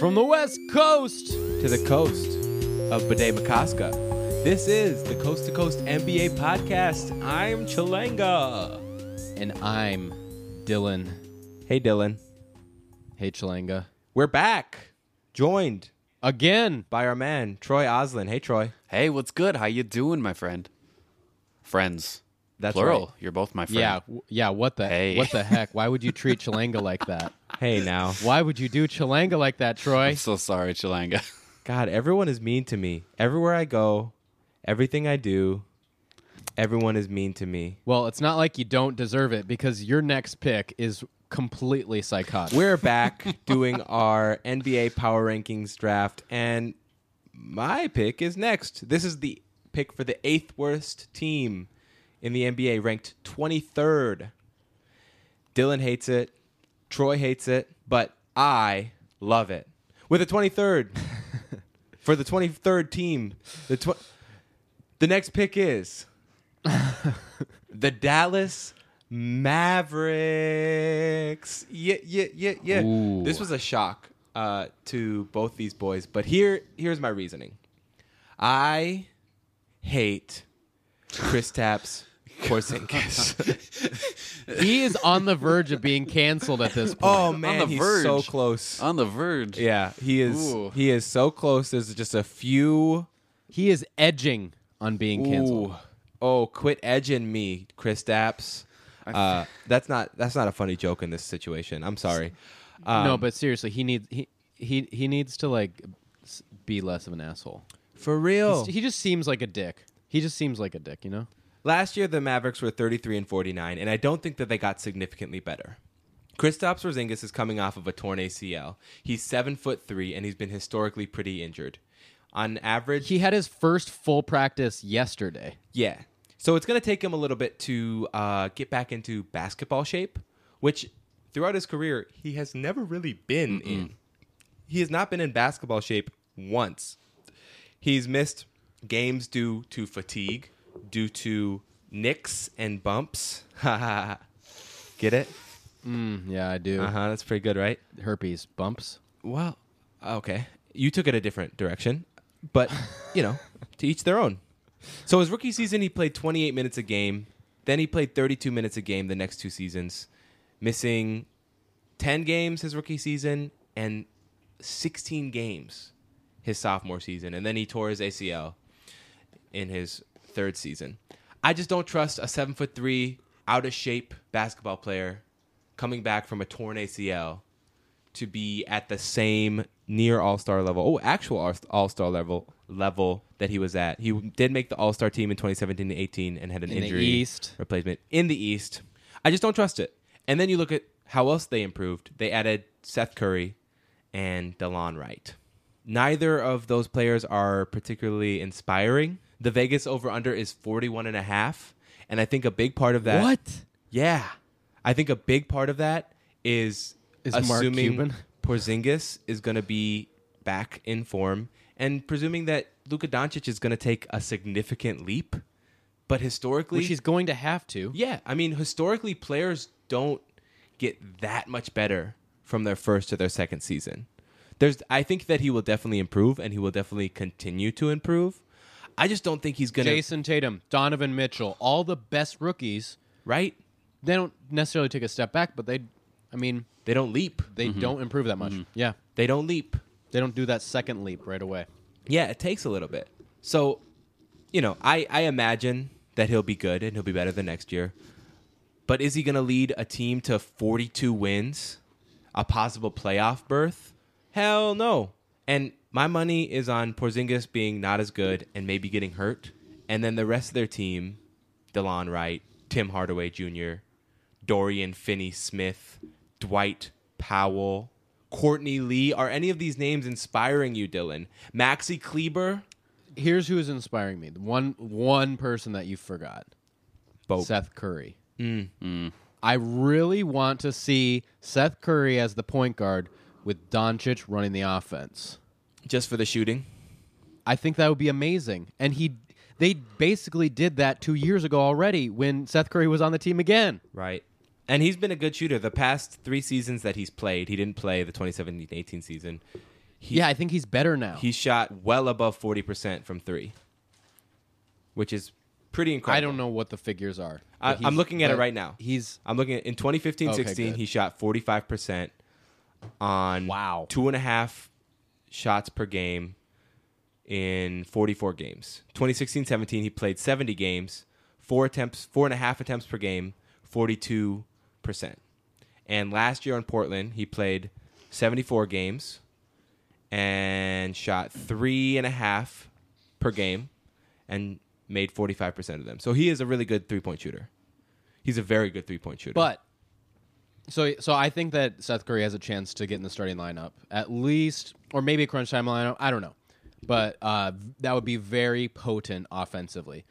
From the West Coast. to the coast of Bde Maka Ska. This is the Coast to Coast NBA podcast. I'm Chalanga. And I'm Dylan. Hey, Dylan. Hey, Chalanga. We're back, joined Again. by our man Troy Oslin. Hey, Troy. Hey, what's good? How you doing, my friend? Friends. That's Plural. right. You're both my friend. Yeah, w- yeah. What the Hey. what the heck? Why would you treat Chalanga like that? Hey, now. Why would you do Chalanga like that, Troy? I'm so sorry, Chalanga. God, everyone is mean to me. Everywhere I go, everything I do, everyone is mean to me. Well, it's not like you don't deserve it because your next pick is completely psychotic. We're back doing our NBA Power Rankings draft, and my pick is next. This is the pick for the eighth worst team in the NBA, ranked 23rd. Dylan hates it, Troy hates it, but I love it. With the 23rd, for the 23rd team, the tw- the next pick is the Dallas Mavericks. Yeah, yeah, yeah, yeah. Ooh. This was a shock uh, to both these boys, but here, here's my reasoning. I hate Kristaps Porzingis. he is on the verge of being canceled at this point. oh man, on the he's verge. so close. On the verge. yeah, he is. Ooh. He is so close. There's just a few. He is edging on being canceled. Ooh. Oh, quit edging me, Kristaps. Uh, that's not that's not a funny joke in this situation. I'm sorry. Um, no, but seriously, he needs he he he needs to like be less of an asshole. for real. He just seems like a dick. He just seems like a dick, you know? Last year, the Mavericks were 33 and 49, and I don't think that they got significantly better. Kristaps Porzingis is coming off of a torn ACL. He's seven foot three, and he's been historically pretty injured. On average, He had his first full practice yesterday. yeah. So it's going to take him a little bit to uh, get back into basketball shape, which throughout his career he has never really been in. He has not been in basketball shape once. He's missed games due to fatigue, due to nicks and bumps. Get it? Mm, yeah, I do. Uh huh. That's pretty good, right? Herpes bumps. Well, okay. You took it a different direction, but you know, to each their own. So his rookie season, he played 28 minutes a game. Then he played 32 minutes a game the next two seasons, missing 10 games his rookie season and 16 games his sophomore season, and then he tore his ACL in his third season. I just don't trust a seven foot three, out of shape basketball player coming back from a torn ACL to be at the same near All Star level. Oh, actual All Star level level that he was at. He did make the All Star team in 2017 and 18 and had an In injury East. replacement in the East. I just don't trust it. And then you look at how else they improved. They added Seth Curry and DeLon Wright. Neither of those players are particularly inspiring. The Vegas over under is 41 and a half, and I think a big part of that what? yeah. I think a big part of that is, Is Mark assuming Cuban? Porzingis is going to be back in form and presuming that Luka Doncic is going to take a significant leap. But historically, Which he's going to have to. yeah, I mean, historically, players don't get that much better from their first to their second season. There's, I think that he will definitely improve, and he will definitely continue to improve. I just don't think he's gonna Jayson Tatum, Donovan Mitchell, all the best rookies, right. they don't necessarily take a step back, but they, I mean, They don't leap. they mm-hmm. don't improve that much. Mm-hmm. Yeah. They don't leap. They don't do that second leap right away. Yeah, it takes a little bit. So, you know, I, I imagine that he'll be good and he'll be better the next year. But is he going to lead a team to 42 wins, a possible playoff berth? Hell no. And my money is on Porzingis being not as good and maybe getting hurt. And then the rest of their team, DeLon Wright, Tim Hardaway Jr., Dorian Finney Smith, Dwight Powell, Courtney Lee. Are any of these names inspiring you, Dylan? Maxi Kleber? Here's who is inspiring me. The one one person that you forgot. Boat. Seth Curry. Mm. I really want to see Seth Curry as the point guard with Doncic running the offense. Just for the shooting? I think that would be amazing. And he they basically did that 2 years ago already when Seth Curry was on the team again. Right. And he's been a good shooter. The past three seasons that he's played, he didn't play the 2017-18 season. He, yeah, I think he's better now. he shot well above 40% from three, which is pretty incredible. I don't know what the figures are. I, I'm looking at it right now. He's I'm looking at in 2015 Okay, 16, good. he shot 45% on Wow. two and a half shots per game in 44 games. 2016 17, he played 70 games, four attempts, four and a half attempts per game, 42%. And last year in Portland, he played 74 games and shot three and a half per game and made 45% of them. So he is a really good three point shooter. He's a very good three point shooter. But so so I think that Seth Curry has a chance to get in the starting lineup at least, or maybe a crunch time lineup. I don't know, but uh, that would be very potent offensively.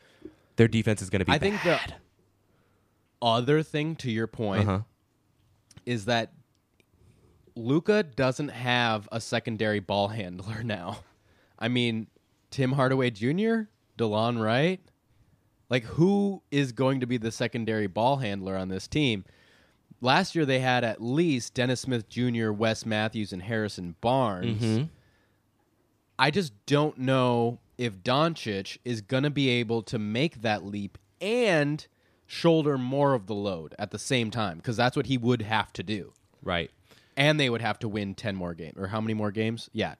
their defense is going to be I think the other thing to your point Uh-huh. is that Luka doesn't have a secondary ball handler now. I mean, Tim Hardaway Jr., DeLon Wright. Like, who is going to be the secondary ball handler on this team? Last year, they had at least Dennis Smith Jr., Wes Matthews, and Harrison Barnes. Mm-hmm. I just don't know if Doncic is going to be able to make that leap and shoulder more of the load at the same time because that's what he would have to do. right. And they would have to win 10 more games. Or how many more games? Yeah.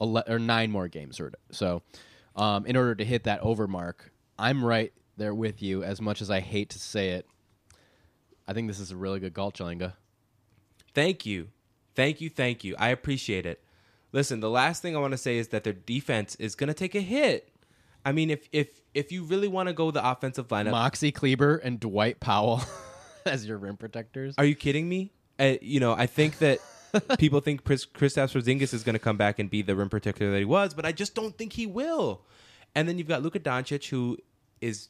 Ele- or nine more games. Or so um, in order to hit that over mark, I'm right there with you as much as I hate to say it. I think this is a really good call, Chalanga. Thank you. Thank you. Thank you. I appreciate it. Listen, the last thing I want to say is that their defense is going to take a hit. I mean, if if if you really want to go the offensive lineup, Maxi Kleber and Dwight Powell as your rim protectors. are you kidding me? Uh, you know, I think that people think Chris Kristaps Porzingis is going to come back and be the rim protector that he was, but I just don't think he will. And then you've got Luka Doncic, who is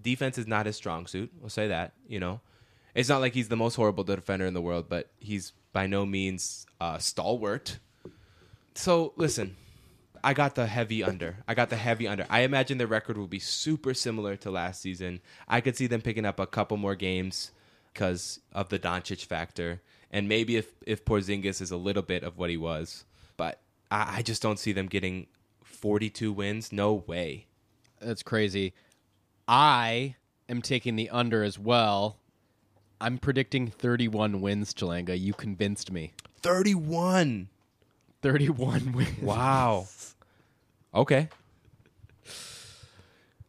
defense is not his strong suit. We'll say that. You know, it's not like he's the most horrible defender in the world, but he's by no means uh, stalwart. So listen, I got the heavy under. I got the heavy under. I imagine their record will be super similar to last season. I could see them picking up a couple more games because of the Doncic factor, and maybe if if Porzingis is a little bit of what he was, but I, I just don't see them getting 42 wins. No way. That's crazy. I am taking the under as well. I'm predicting 31 wins, Chalanga. You convinced me. 31. 31 wins. Wow. okay.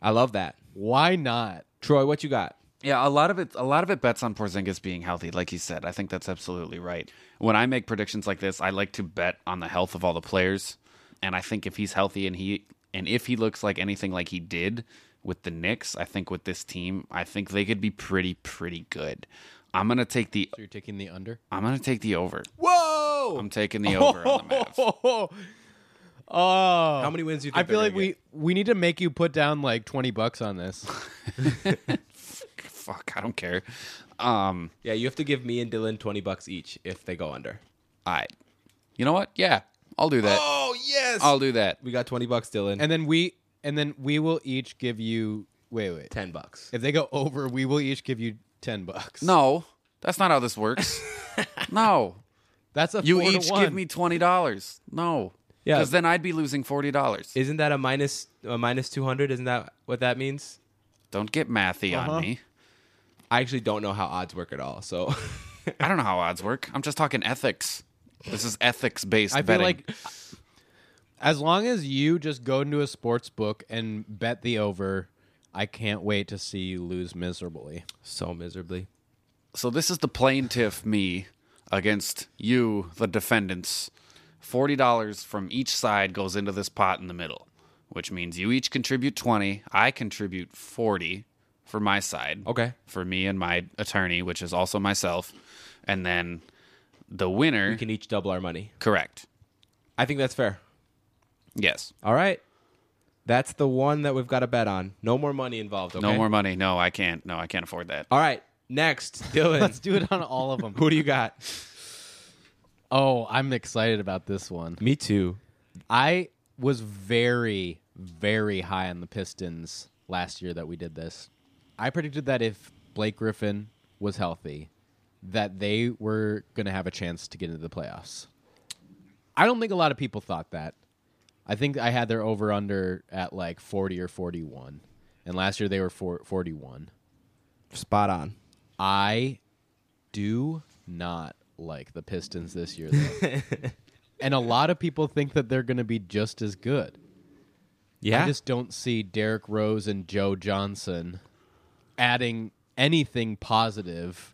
I love that. Why not? Troy, what you got? Yeah, a lot of it a lot of it bets on Porzingis being healthy, like you said. I think that's absolutely right. When I make predictions like this, I like to bet on the health of all the players. And I think if he's healthy and he and if he looks like anything like he did with the Knicks, I think with this team, I think they could be pretty, pretty good. I'm gonna take the So you're taking the under? I'm gonna take the over. Whoa! I'm taking the over on the Mavs. Oh. How many wins do you think I feel like gonna we we need to make you put down like 20 bucks on this. Fuck, I don't care. Um, Yeah, you have to give me and Dylan 20 bucks each if they go under. I, you know what? Yeah, I'll do that. Oh, yes. I'll do that. we got 20 bucks, Dylan. and then we and then we will each give you wait, wait. 10 bucks. If they go over, we will each give you 10 bucks. No, that's not how this works. no, That's a you four to each one. give me twenty dollars. No, Yeah. because then I'd be losing forty dollars. Isn't that a minus a minus 200? Isn't that what that means? Don't get mathy Uh-huh. on me. I actually don't know how odds work at all. So I don't know how odds work. I'm just talking ethics. This is ethics based I feel betting. like as long as you just go into a sports book and bet the over, I can't wait to see you lose miserably. so miserably. so this is the plaintiff me against you, the defendants. Forty dollars from each side goes into this pot in the middle, which means you each contribute twenty. I contribute forty for my side. Okay. For me and my attorney, which is also myself, and then the winner. We can each double our money. correct. I think that's fair. Yes. All right. That's the one that we've got to bet on. No more money involved. Okay? No more money. No, I can't. No, I can't afford that. All right. Next, Dylan. Let's do it on all of them. Who do you got? oh, I'm excited about this one. Me too. I was very, very high on the Pistons last year that we did this. I predicted that if Blake Griffin was healthy, that they were going to have a chance to get into the playoffs. I don't think a lot of people thought that. I think I had their over under at like 40 or 41. And last year they were four, 41. Spot on. I do not like the Pistons this year, though. and a lot of people think that they're going to be just as good. Yeah. I just don't see Derrick Rose and Joe Johnson adding anything positive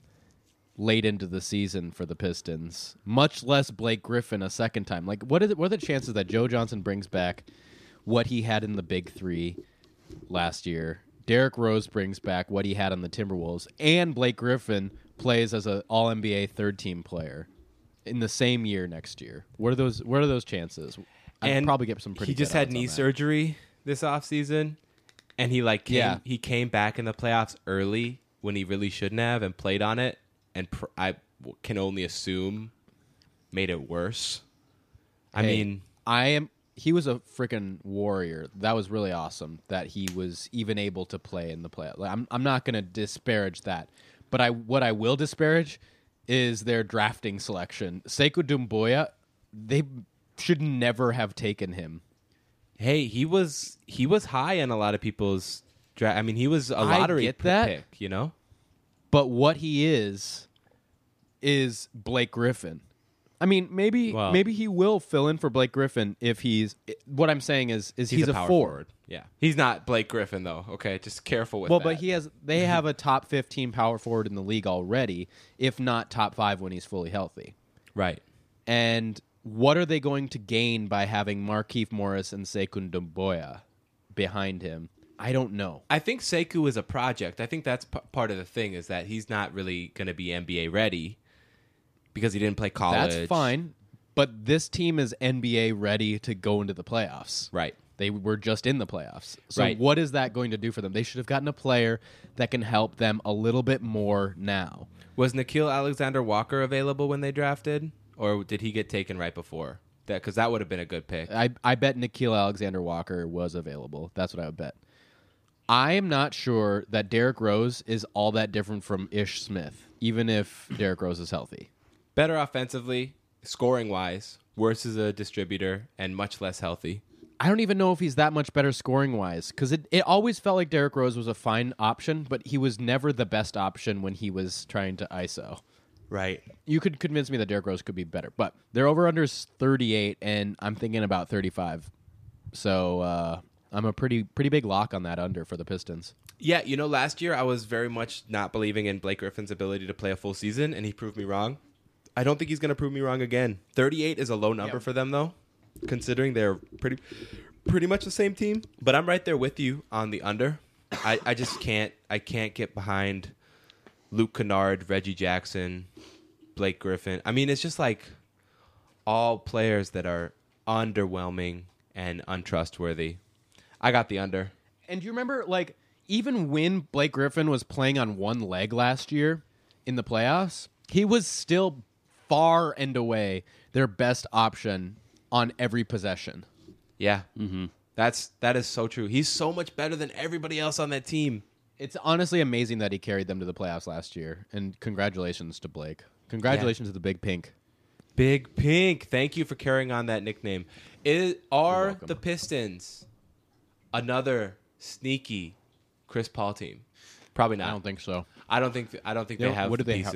late into the season for the Pistons, much less Blake Griffin a second time. Like, what are the, what are the chances that Joe Johnson brings back what he had in the Big Three last year? Derrick Rose brings back what he had on the Timberwolves, and Blake Griffin plays as an All NBA third team player in the same year next year. What are those? What are those chances? I'd and probably get some pretty. He just had knee surgery this offseason, and he like came, Yeah. he came back in the playoffs early when he really shouldn't have and played on it, and pr- I w- can only assume made it worse. I Hey, mean, I am. He was a freaking warrior. That was really awesome that he was even able to play in the play. Like, I'm I'm not going to disparage that, but I what I will disparage is their drafting selection. Sekou Doumbouya, they should never have taken him. hey, he was he was high in a lot of people's draft. I mean, he was a I lottery get p- that. pick, you know. But what he is is Blake Griffin. I mean, maybe Well- maybe he will fill in for Blake Griffin if he's. What I'm saying is, is he's, a, power four. forward. Yeah, he's not Blake Griffin though. Okay, just careful with that. Well, that. but he has. They have a top 15 power forward in the league already, if not top five when he's fully healthy. right. And what are they going to gain by having Markieff Morris and Sekou Doumbouya behind him? I don't know. I think Sekou is a project. I think that's p- part of the thing is that he's not really going to be NBA ready because he didn't play college. That's fine, but this team is NBA ready to go into the playoffs. Right. They were just in the playoffs. So Right. what is that going to do for them? They should have gotten a player that can help them a little bit more now. Was Nickeil Alexander Walker available when they drafted, or did he get taken right before? That because that would have been a good pick. I I bet Nickeil Alexander Walker was available. That's what I would bet. I am not sure that Derrick Rose is all that different from Ish Smith, even if Derrick Rose is healthy. Better offensively, scoring wise. Worse as a distributor and much less healthy. I don't even know if he's that much better scoring wise because it, it always felt like Derrick Rose was a fine option, but he was never the best option when he was trying to ISO. Right. You could convince me that Derrick Rose could be better, but their over under is 38, and I'm thinking about 35. So uh, I'm a pretty pretty big lock on that under for the Pistons. Yeah, you know, last year I was very much not believing in Blake Griffin's ability to play a full season, and he proved me wrong. I don't think he's going to prove me wrong again. 38 is a low number Yep. for them, though, considering they're pretty, pretty much the same team. But I'm right there with you on the under. I, I just can't, I can't get behind Luke Kennard, Reggie Jackson, Blake Griffin. I mean, it's just like all players that are underwhelming and untrustworthy. I got the under. And do you remember, like, even when Blake Griffin was playing on one leg last year in the playoffs, he was still far and away their best option on every possession. Yeah, mm-hmm. that's that is so true. He's so much better than everybody else on that team. It's honestly amazing that he carried them to the playoffs last year. And congratulations to Blake. Congratulations to the Big Pink. Big Pink, thank you for carrying on that nickname. Is, are the Pistons another sneaky Chris Paul team? Probably not. I don't think so. I don't think. I don't think You they know, have what do the they have?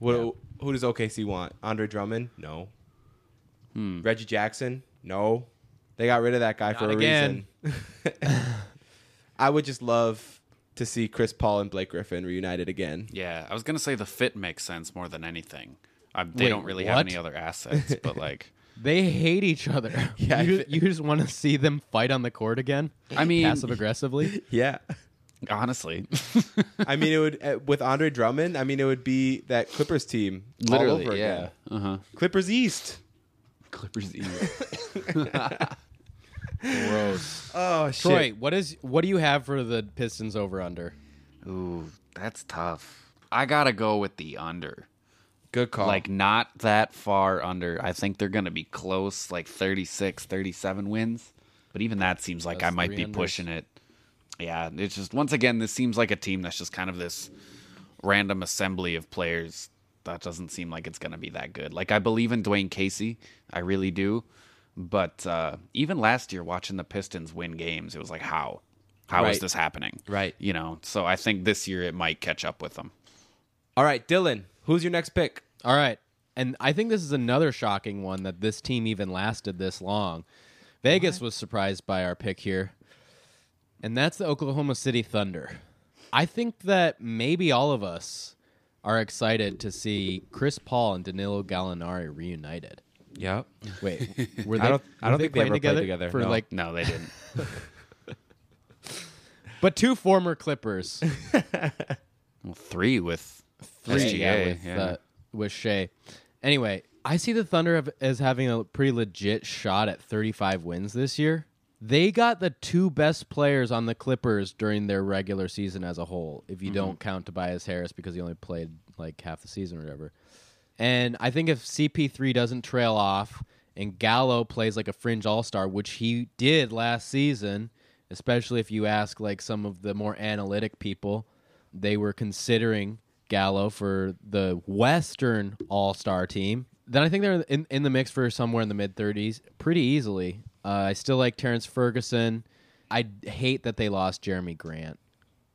Pieces. What? Yeah. Who does OKC want? Andre Drummond? No. Hmm. Reggie Jackson? No. They got rid of that guy for a again. reason. I would just love to see Chris Paul and Blake Griffin reunited again. Yeah, I was gonna say the fit makes sense more than anything. They Wait, don't really have any other assets, but like, They hate each other. Yeah, you, you just want to see them fight on the court again? I mean- passive aggressively? Yeah. Honestly, I mean, it would uh, with Andre Drummond. I mean, it would be that Clippers team all literally, over yeah. again. Uh huh. Clippers East. Clippers. East. Gross. Oh shit! Troy, what is what do you have for the Pistons over under? Ooh, that's tough. I gotta go with the under Good call. Like not that far under. I think they're going to be close, like 36, 37 wins. But even that seems like That's I might be unders. pushing it. Yeah, it's just once again this seems like a team that's just kind of this random assembly of players that doesn't seem like it's going to be that good. Like I believe in Dwane Casey, I really do. But uh, even last year, watching the Pistons win games, it was like, how? How is Right. this happening? Right. You know, so I think this year it might catch up with them. All right, Dylan, who's your next pick? All right. And I think this is another shocking one that this team even lasted this long. Vegas was surprised by our pick here. And that's the Oklahoma City Thunder. I think that maybe all of us are excited to see Chris Paul and Danilo Gallinari reunited. Yep. Wait, were I they? don't- I don't think they ever played together, for no. like, No, they didn't. but two former Clippers, well, three with three SGA. yeah, with, yeah. Uh, with Shai. Anyway, I see the Thunder have- as having a pretty legit shot at 35 wins this year. They got the two best players on the Clippers during their regular season as a whole, if you mm-hmm. don't count Tobias Harris because he only played like half the season or whatever. And I think if CP3 doesn't trail off and Gallo plays like a fringe all star, which he did last season, especially if you ask like some of the more analytic people, they were considering Gallo for the Western All Star team. Then I think they're in, in the mix for somewhere in the mid 30s pretty easily. Uh, I still like Terrence Ferguson. I hate that they lost Jerami Grant.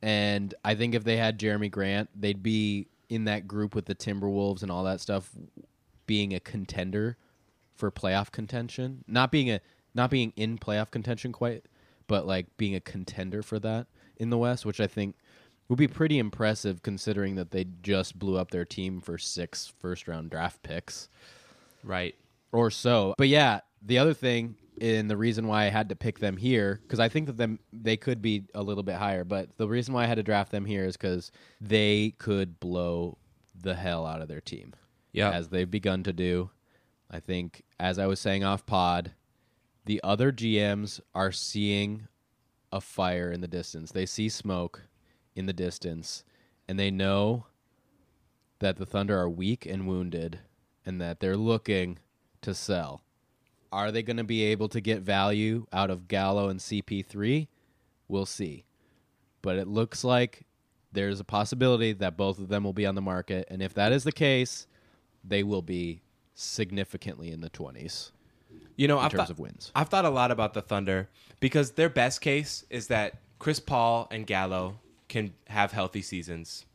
And I think if they had Jerami Grant, they'd be in that group with the Timberwolves and all that stuff, being a contender for playoff contention. Not being a not being in playoff contention quite, but like being a contender for that in the West, which I think would be pretty impressive considering that they just blew up their team for six first round draft picks Right. or so. But yeah, the other thing and the reason why I had to pick them here because I think that them they could be a little bit higher, but the reason why I had to draft them here is because they could blow the hell out of their team Yeah. as they've begun to do. I think, as I was saying off pod, the other GMs are seeing a fire in the distance. They see smoke in the distance, and they know that the Thunder are weak and wounded, and that they're looking to sell. Are they going to be able to get value out of Gallo and CP3? We'll see. But it looks like there's a possibility that both of them will be on the market. And if that is the case, they will be significantly in the 20s You know, in I've terms thought, of wins. I've thought a lot about the Thunder because their best case is that Chris Paul and Gallo can have healthy seasons.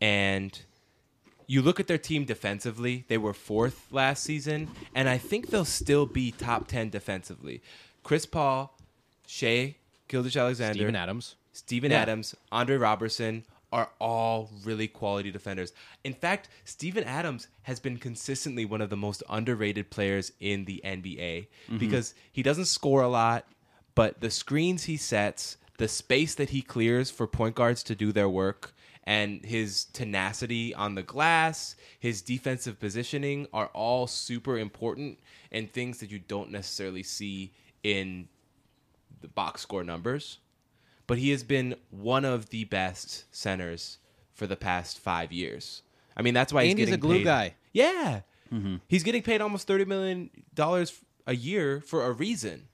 And you look at their team defensively, they were fourth last season, and I think they'll still be top 10 defensively. Chris Paul, Shai, Gilgeous Alexander, Steven Adams. Steven Yeah. Adams, Andre Robertson are all really quality defenders. In fact, Steven Adams has been consistently one of the most underrated players in the NBA mm-hmm. because he doesn't score a lot, but the screens he sets, the space that he clears for point guards to do their work, and his tenacity on the glass, his defensive positioning are all super important and things that you don't necessarily see in the box score numbers but he has been one of the best centers for the past five years. I mean, that's why he's And he's a glue paid- guy. Yeah, mm-hmm. he's getting paid almost thirty million dollars a year for a reason,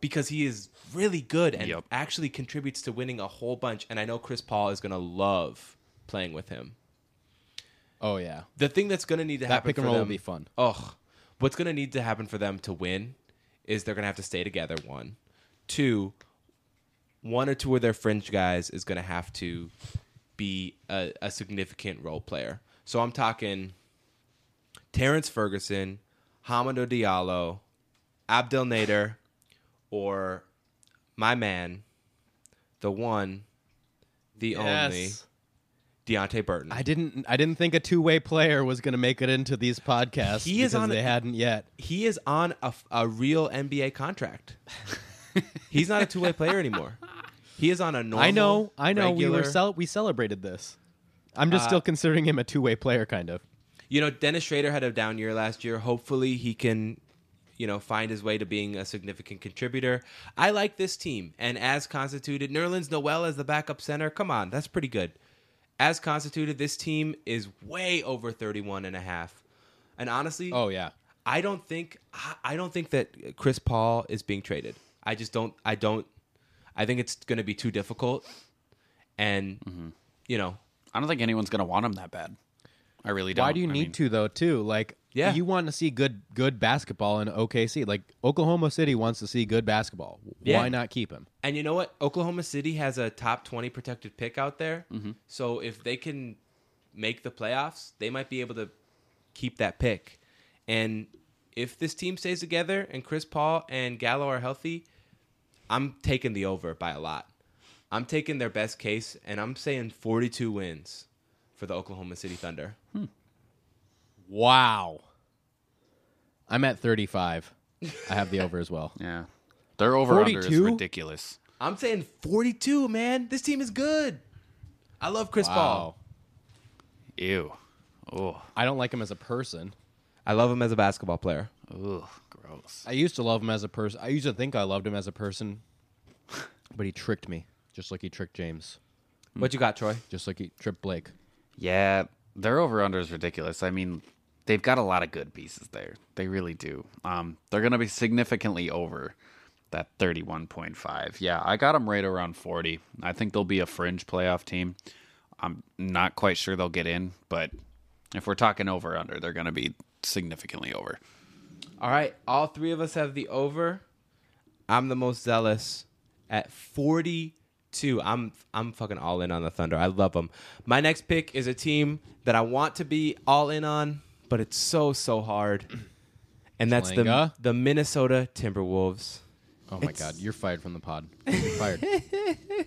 because he is really good and Yep. actually contributes to winning a whole bunch. And I know Chris Paul is going to love playing with him. Oh, yeah. The thing that's going to need to That happen pick and for roll will them, be fun. Ugh. What's going to need to happen for them to win is they're going to have to stay together, one. Two, one or two of their fringe guys is going to have to be a, a significant role player. So I'm talking Terrence Ferguson, Hamidou Diallo, Abdel Nader, or my man, the one, the only, Deonte Burton. I didn't. I didn't think a two-way player was going to make it into these podcasts. He is because on They a- hadn't yet. he is on a, a real NBA contract. He's not a two way player anymore. He is on a normal. I know. I know. We regular- were cel- we celebrated this. I'm just Uh, still considering him a two-way player, kind of. You know, Dennis Schroder had a down year last year. Hopefully, he can, you know, find his way to being a significant contributor. I like this team, and as constituted, Nerlens Noel as the backup center. Come on, that's pretty good. as constituted, this team is way over 31 and a half. And honestly, Oh yeah. I don't think I- I don't think that Chris Paul is being traded. I just don't I don't I think it's going to be too difficult and Mm-hmm. you know, I don't think anyone's going to want him that bad. I really don't. Why do you I need mean, to though? Too like, Yeah. you want to see good good basketball in OKC. Like Oklahoma City wants to see good basketball. Yeah. Why not keep him? And you know what? Oklahoma City has a top 20 protected pick out there. Mm-hmm. So if they can make the playoffs, they might be able to keep that pick. And if this team stays together and Chris Paul and Gallo are healthy, I'm taking the over by a lot. I'm taking their best case, and I'm saying 42 wins for the Oklahoma City Thunder. Wow. I'm at 35. I have the over as well. Yeah, their over under is ridiculous. I'm saying 42, man. This team is good. I love Chris Wow. Paul. Ew. Oh. I don't like him as a person. I love him as a basketball player. Ugh. Gross. I used to love him as a person. I used to think I loved him as a person, but he tricked me, just like he tricked James, What you got, Troy? just like he tricked Blake. Yeah, their over under is ridiculous. I mean, they've got a lot of good pieces there. They really do. Um, they're going to be significantly over that 31.5. Yeah, I got them right around 40. I think they'll be a fringe playoff team. I'm not quite sure they'll get in, but if we're talking over under, they're going to be significantly over. All right, all three of us have the over. I'm the most zealous at 42. I'm I'm fucking all in on the Thunder. I love them. My next pick is a team that I want to be all in on, but it's so so hard. And that's the the Minnesota Timberwolves. Oh my It's- god, you're fired from the pod. You're fired.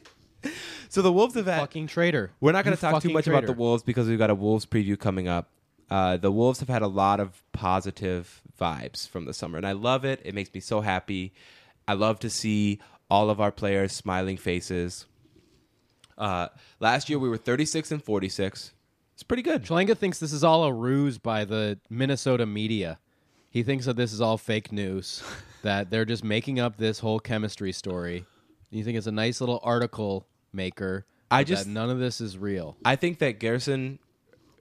So the Wolves have had fucking traitor. We're not going You to talk too fucking much about traitor. the Wolves because we've got a Wolves preview coming up. Uh, the Wolves have had a lot of positive vibes from the summer, and I love it. It makes me so happy. I love to see all of our players smiling faces. Uh, last year we were 36 and 46. It's pretty good. Schlenga thinks this is all a ruse by the Minnesota media. He thinks that this is all fake news, that they're just making up this whole chemistry story. You think it's a nice little article maker. I just- that none of this is real. I think that Gersson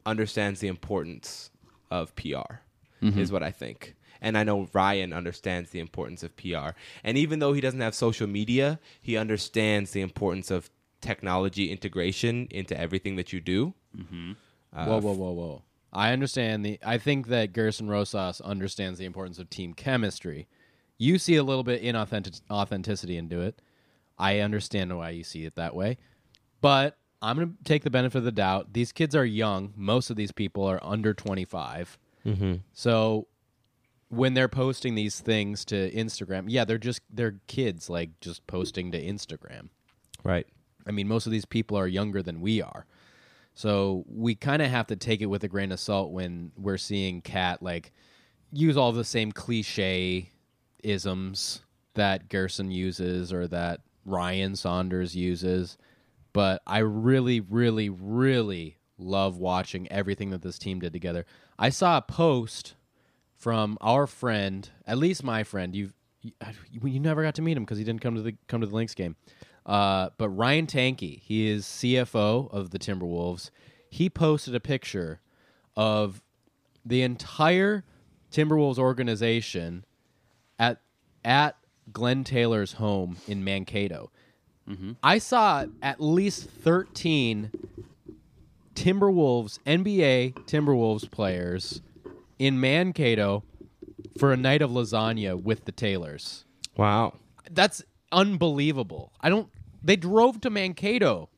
understands the importance of PR, mm-hmm. is what I think. And I know Ryan understands the importance of PR. And even though he doesn't have social media, he understands the importance of technology integration into everything that you do. Mm-hmm. Uh, whoa, whoa, whoa, whoa! I understand the. I think that Gersson Rosas understands the importance of team chemistry. You see a little bit inauthentic authenticity into it. I understand why you see it that way, but I'm going to take the benefit of the doubt. These kids are young. Most of these people are under 25. Mm-hmm. So when they're posting these things to Instagram, yeah, they're just they're kids, like just posting to Instagram. Right. I mean, most of these people are younger than we are. So we kind of have to take it with a grain of salt when we're seeing KAT like use all the same cliche isms that Gersson uses or that Ryan Saunders uses. But I really, really, really love watching everything that this team did together. I saw a post from our friend, at least my friend. You've you, you never got to meet him because he didn't come to the come to the Lynx game. Uh, but Ryan Tanke, he is CFO of the Timberwolves. He posted a picture of the entire Timberwolves organization at at Glenn Taylor's home in Mankato. I saw at least thirteen Timberwolves NBA Timberwolves players in Mankato for a night of lasagna with the Taylors. Wow. That's unbelievable. I don't. They drove to Mankato.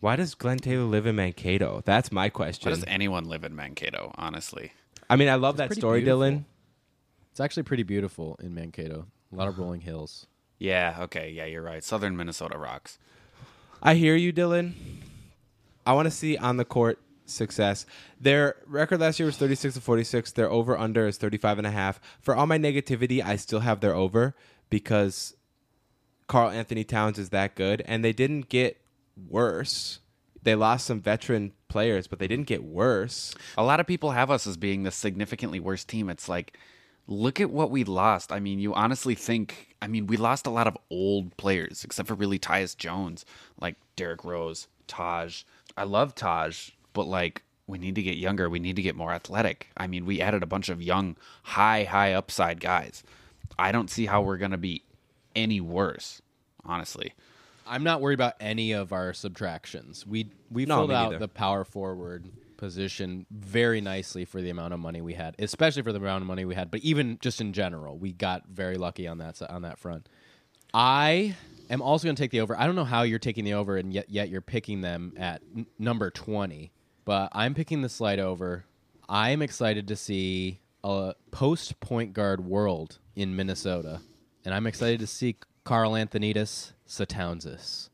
Why does Glenn Taylor live in Mankato? That's my Why question. does anyone live in Mankato, honestly? I mean, I love that pretty story, beautiful. Dylan. It's actually pretty beautiful in Mankato. A lot of rolling hills. Yeah, okay, yeah, you're right. Southern Minnesota rocks. I hear you, Dylan. I want to see on the court success. Their record last year was 36 to 46. Their over under is 35 and a half. For all my negativity, I still have their over because Karl Anthony Towns is that good and they didn't get worse. They lost some veteran players, but they didn't get worse. A lot of people have us as being the significantly worse team. It's like, look at what we lost. I mean, you honestly think, I mean, we lost a lot of old players, except for really Tyus Jones, like Derrick Rose, Taj. I love Taj, but like we need to get younger. We need to get more athletic. I mean, we added a bunch of young, high, high upside guys. I don't see how we're going to be any worse, honestly. I'm not worried about any of our subtractions. We we No, filled me out neither. the power forward position very nicely for the amount of money we had, especially for the amount of money we had. But even just in general, we got very lucky on that s- on that front. I am also going to take the over. I don't know how you're taking the over, and yet yet you're picking them at n- number twenty. But I'm picking the slide over. I am excited to see a post point guard world in Minnesota, and I'm excited to see Carl Anthonitis Satownsis.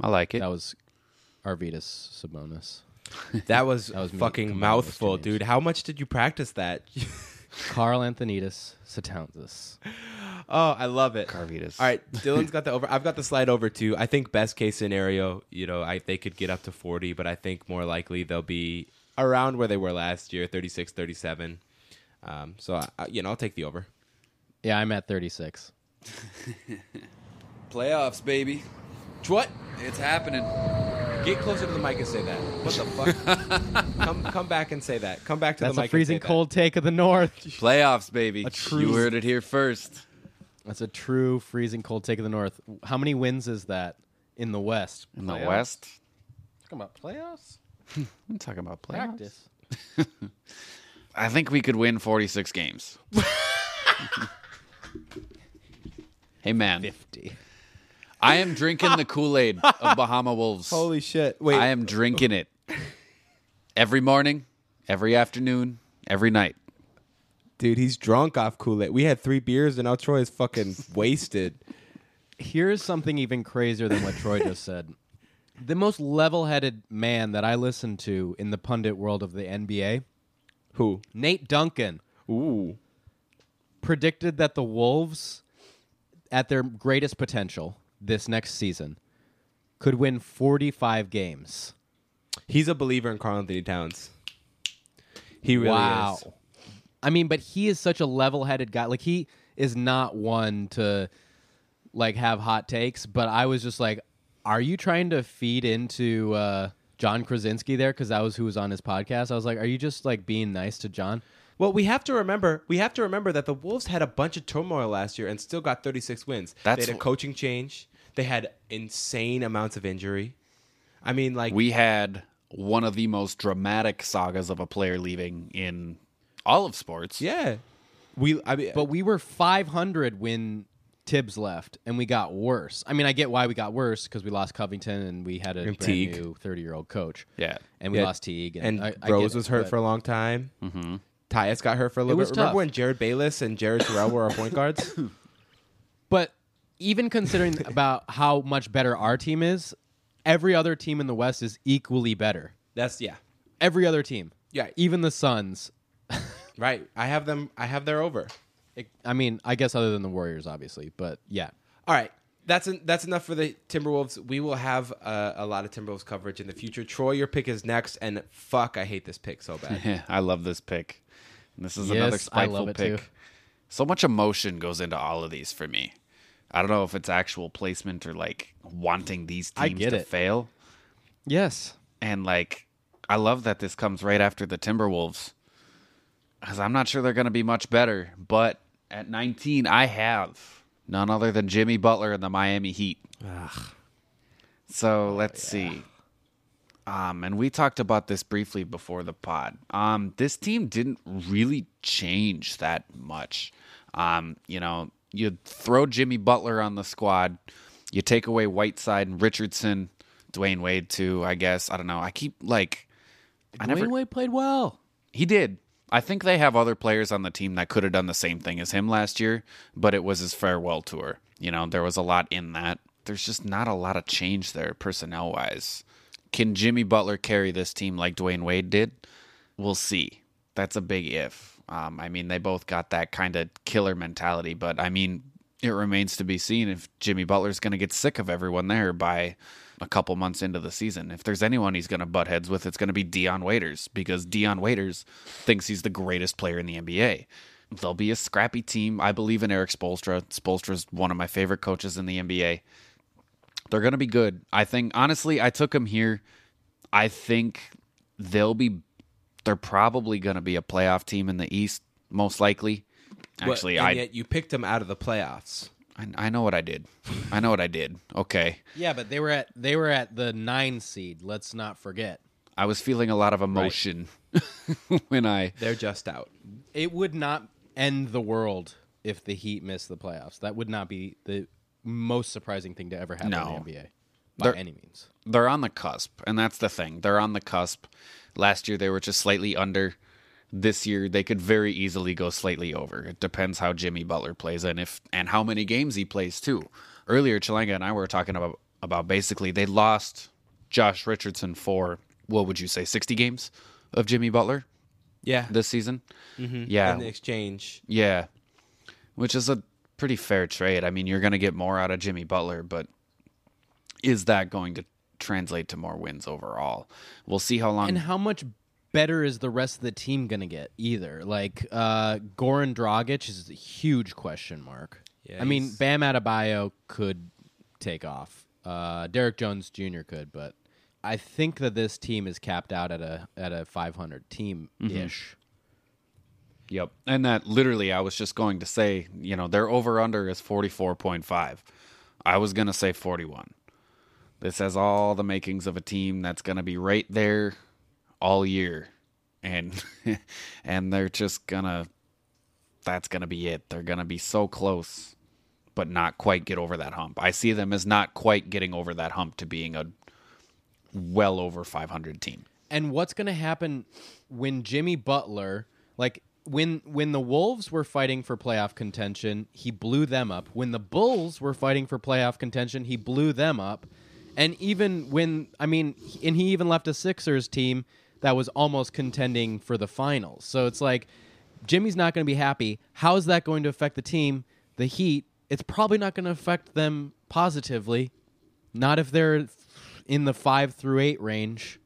I like it. That was Arvydas Sabonis. That was, That was me fucking combining those two mouthful, names. dude. How much did you practice that? Carl Anthonitis Satownsis. oh, I love it. Carvitas. All right, Dylan's got the over. I've got the slide over too. I think best case scenario, you know, I they could get up to 40, but I think more likely they'll be around where they were last year, 36, 37. Um, so I, I- you know, I'll take the over. Yeah, I'm at 36. Playoffs, baby. What? It's happening. Get closer to the mic and say that. What the fuck? come come back and say that. Come back to That's the a mic. freezing and say cold take of the North. Playoffs, baby. A true- You heard it here first. That's a true freezing cold take of the North. How many wins is that in the West? In the Playoffs? West, Talking about playoffs? I'm talking about playoffs. Practice. I think we could win 46 games. Hey, man. 50. I am drinking the Kool Aid of Bahama Wolves. Holy shit! Wait, I am drinking it every morning, every afternoon, every night. dude, he's drunk off Kool Aid. We had three beers and now Troy is fucking wasted. Here's something even crazier than what Troy just said. The most level headed man that I listen to in the pundit world of the NBA, Who? Nate Duncan, Ooh. Predicted that the Wolves, at their greatest potential this next season, could win 45 games. He's a believer in Karl Anthony Towns. He really wow. is. I mean, but he is such a level-headed guy. Like he is not one to like have hot takes. But I was just like, are you trying to feed into uh, Jon Krawczynski there? Because that was who was on his podcast. I was like, are you just like being nice to John? Well, we have to remember we have to remember that the Wolves had a bunch of turmoil last year and still got 36 wins. That's they had a coaching change. They had insane amounts of injury. I mean, like We had one of the most dramatic sagas of a player leaving in all of sports. yeah, we. I mean, But we were 500 when Thibs left, and we got worse. I mean, I get why we got worse because we lost Covington and we had a brand Teague. new 30-year-old coach. Yeah. and we Yeah, lost Teague, and I, I Rose get was it, hurt but- for a long time. Mm-hmm. Tyus got hurt for a little was bit. Remember tough. when Jerryd Bayless and Jared Terrell were our point guards? But even considering about how much better our team is, every other team in the West is equally better. That's yeah, Every other team. Yeah. Even the Suns. right. I have them. I have their over. It- I mean, I guess other than the Warriors, obviously. But yeah. All right. That's en- that's enough for the Timberwolves. We will have uh, a lot of Timberwolves coverage in the future. Troy, your pick is next, and fuck, I hate this pick so bad. I love this pick. And this is Yes, another spiteful pick. too. So much emotion goes into all of these for me. I don't know if it's actual placement or like wanting these teams get to it. fail. Yes. And like, I love that this comes right after the Timberwolves, because I'm not sure they're going to be much better. But at 19, I have none other than Jimmy Butler and the Miami Heat. So oh, let's see. Um, and we talked about this briefly before the pod. Um, this team didn't really change that much. Um, you know, you throw Jimmy Butler on the squad, you take away Whiteside and Richardson, Dwyane Wade too. I guess I don't know. I keep like, I never. Dwyane Wade played well. He did. I think they have other players on the team that could have done the same thing as him last year, but it was his farewell tour. You know, there was a lot in that. There's just not a lot of change there personnel wise. Can Jimmy Butler carry this team like Dwyane Wade did? We'll see. That's a big if. Um, I mean, they both got that kind of killer mentality, but I mean, it remains to be seen if Jimmy Butler's going to get sick of everyone there by a couple months into the season. If there's anyone he's going to butt heads with, it's going to be Dion Waiters because Dion Waiters thinks he's the greatest player in the NBA. They'll be a scrappy team. I believe in Erik Spoelstra. Spoelstra's one of my favorite coaches in the NBA. They're going to be good. I think honestly, I took them here. I think they'll be they're probably going to be a playoff team in the East most likely. Actually, But- I, yet you picked them out of the playoffs. I I know what I did. I know what I did. Okay. Yeah, but they were at they were at the nine seed. Let's not forget. I was feeling a lot of emotion when I They're just out. It would not end the world if the Heat missed the playoffs. That would not be the most surprising thing to ever happen No. in the NBA by They're- any means. they're on the cusp, and that's the thing. They're on the cusp. Last year they were just slightly under. This year they could very easily go slightly over. It depends how Jimmy Butler plays and if and how many games he plays too. Earlier, Chalanga and I were talking about about basically they lost Josh Richardson for what would you say sixty games of Jimmy Butler Yeah. this season? Mm-hmm. Yeah, in the exchange. yeah, which is a pretty fair trade. I mean, you're going to get more out of Jimmy Butler, but is that going to translate to more wins overall? We'll see how long. And how much better is the rest of the team going to get either? Like uh Goran Dragic is a huge question mark. Yeah, I mean, Bam Adebayo could take off. Uh Derrick Jones Jr. could, but I think that this team is capped out at a at a 500 team ish. Yep. And that literally, I was just going to say, you know, their over under is 44.5. I was going to say 41. This has all the makings of a team that's going to be right there all year. And and they're just going to that's going to be it. They're going to be so close but not quite get over that hump. I see them as not quite getting over that hump to being a well over 500 team. And what's going to happen when Jimmy Butler, like when when the Wolves were fighting for playoff contention, he blew them up. When the Bulls were fighting for playoff contention, he blew them up. And even when I mean, and he even left a Sixers team that was almost contending for the finals. So it's like Jimmy's not going to be happy. How is that going to affect the team? The Heat, it's probably not going to affect them positively. Not if they're in the 5 through 8 range.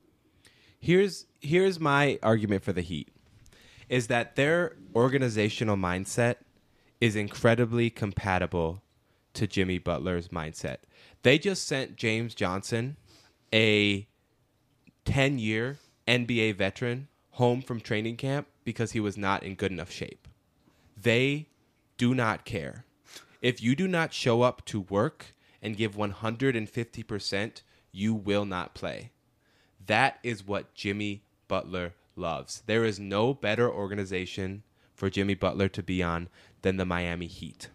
Here's here's my argument for the Heat is that their organizational mindset is incredibly compatible to Jimmy Butler's mindset. They just sent James Johnson, a 10-year NBA veteran, home from training camp because he was not in good enough shape. They do not care. If you do not show up to work and give 150%, you will not play. That is what Jimmy Butler loves. There is no better organization for Jimmy Butler to be on than the Miami Heat.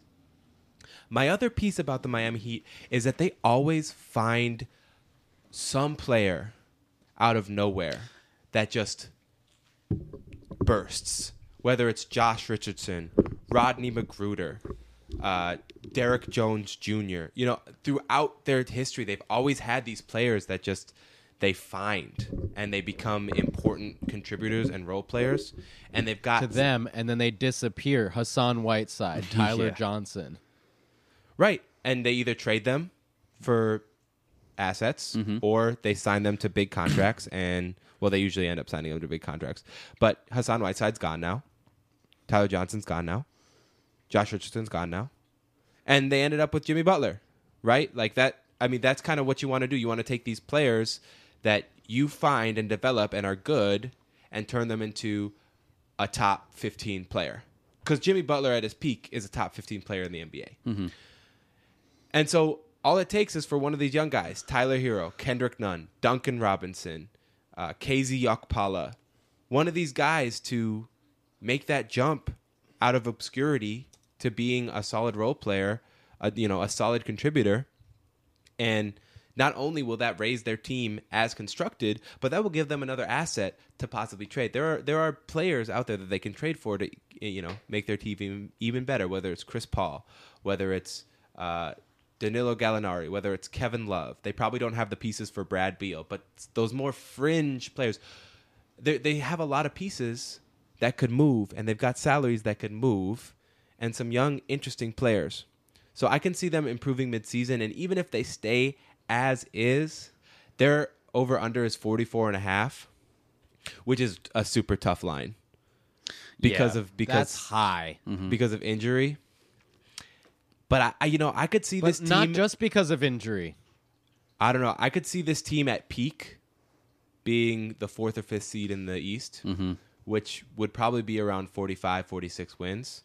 My other piece about the Miami Heat is that they always find some player out of nowhere that just bursts. Whether it's Josh Richardson, Rodney McGruder, uh, Derrick Jones Jr. You know, throughout their history, they've always had these players that just they find and they become important contributors and role players. And they've got to them, and then they disappear. Hassan Whiteside, Tyler Yeah. Johnson. Right. And they either trade them for assets mm-hmm. or they sign them to big contracts and well they usually end up signing them to big contracts. But Hassan Whiteside's gone now. Tyler Johnson's gone now. Josh Richardson's gone now. And they ended up with Jimmy Butler. Right? Like that I mean that's kind of what you want to do. You want to take these players that you find and develop and are good and turn them into a top 15 player. Cuz Jimmy Butler at his peak is a top 15 player in the NBA. And so all it takes is for one of these young guys, Tyler Herro, Kendrick Nunn, Duncan Robinson, uh, KZ Okpala, one of these guys to make that jump out of obscurity to being a solid role player, a, you know, a solid contributor. And not only will that raise their team as constructed, but that will give them another asset to possibly trade. There are there are players out there that they can trade for to you know make their team even, even better. Whether it's Chris Paul, whether it's uh, Danilo Gallinari, whether it's Kevin Love. They probably don't have the pieces for Brad Beal, but those more fringe players, they they have a lot of pieces that could move, and they've got salaries that could move, and some young interesting players. So I can see them improving midseason, and even if they stay as is, their over under is 44 and a half, which is a super tough line because Yeah, of because That's high. Mm-hmm. because of injury. But I, I, you know, I could see But this team not just because of injury. I don't know. I could see this team at peak being the fourth or fifth seed in the East, mm-hmm. which would probably be around 45, 46 wins.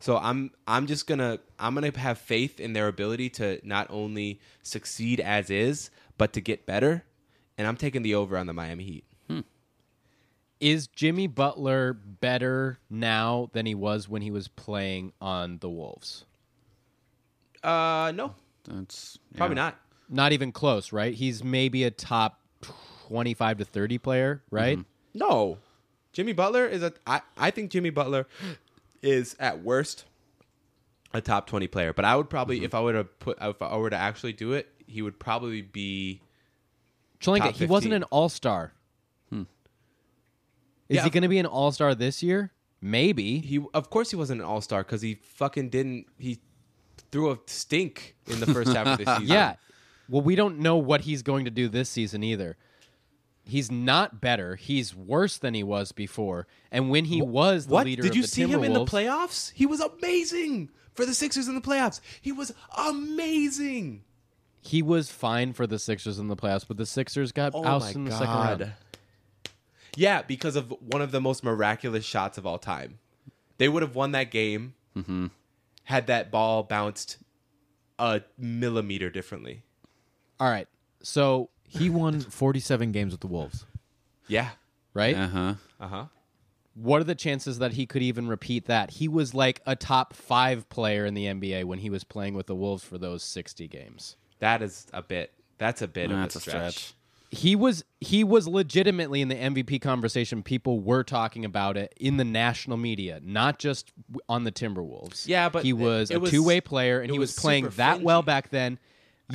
So I'm I'm just gonna I'm gonna have faith in their ability to not only succeed as is, but to get better. And I'm taking the over on the Miami Heat. Is Jimmy Butler better now than he was when he was playing on the Wolves? Uh, no, That's probably not. Not even close, right? He's maybe a top 25 to 30 player, right? No, Jimmy Butler is a. I I think Jimmy Butler is at worst a top twenty player. But I would probably, mm-hmm. if I were to put, if I were to actually do it, he would probably be. Chalanga, Top he wasn't an all star. Hmm. Is Yeah. he going to be an all star this year? Maybe. He of course he wasn't an all star because he fucking didn't. He threw a stink in the first half of the season. Yeah. Well, we don't know what he's going to do this season either. He's not better. He's worse than he was before. And when he was the leader of the team, What leader did you see him in the playoffs? He was amazing for the Sixers in the playoffs. He was amazing. He was fine for the Sixers in the playoffs, but the Sixers got Oh ousted in the god. second round. Yeah, because of one of the most miraculous shots of all time. They would have won that game mm-hmm. had that ball bounced a millimeter differently. All right. So, He won 47 games with the Wolves. Yeah. right? Uh huh. Uh huh. What are the chances that he could even repeat that? He was like a top five player in the NBA when he was playing with the Wolves for those 60 games. That is a bit. That's a bit That's of a stretch. He was he was legitimately in the MVP conversation. People were talking about it in the national media, not just w- on the Timberwolves. Yeah, but he was it a was- two way player, and it he was, was playing super that well fringy. back then.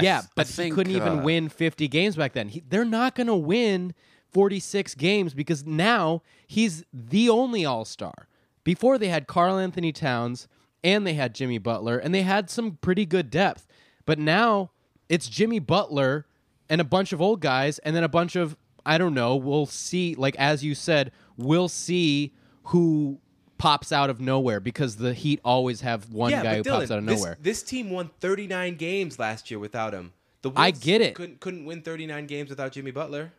Yeah, I but he think, couldn't even uh, win fifty games back then. He, they're not going to win forty six games because now he's the only All Star. Before they had Karl Anthony Towns and they had Jimmy Butler, and they had some pretty good depth. But now it's Jimmy Butler and a bunch of old guys, and then a bunch of I don't know. We'll see. Like as you said, we'll see who pops out of nowhere because the Heat always have one yeah, guy who but pops out of this, nowhere. This team won 39 games last year without him. The I get it. Couldn't couldn't win 39 games without Jimmy Butler,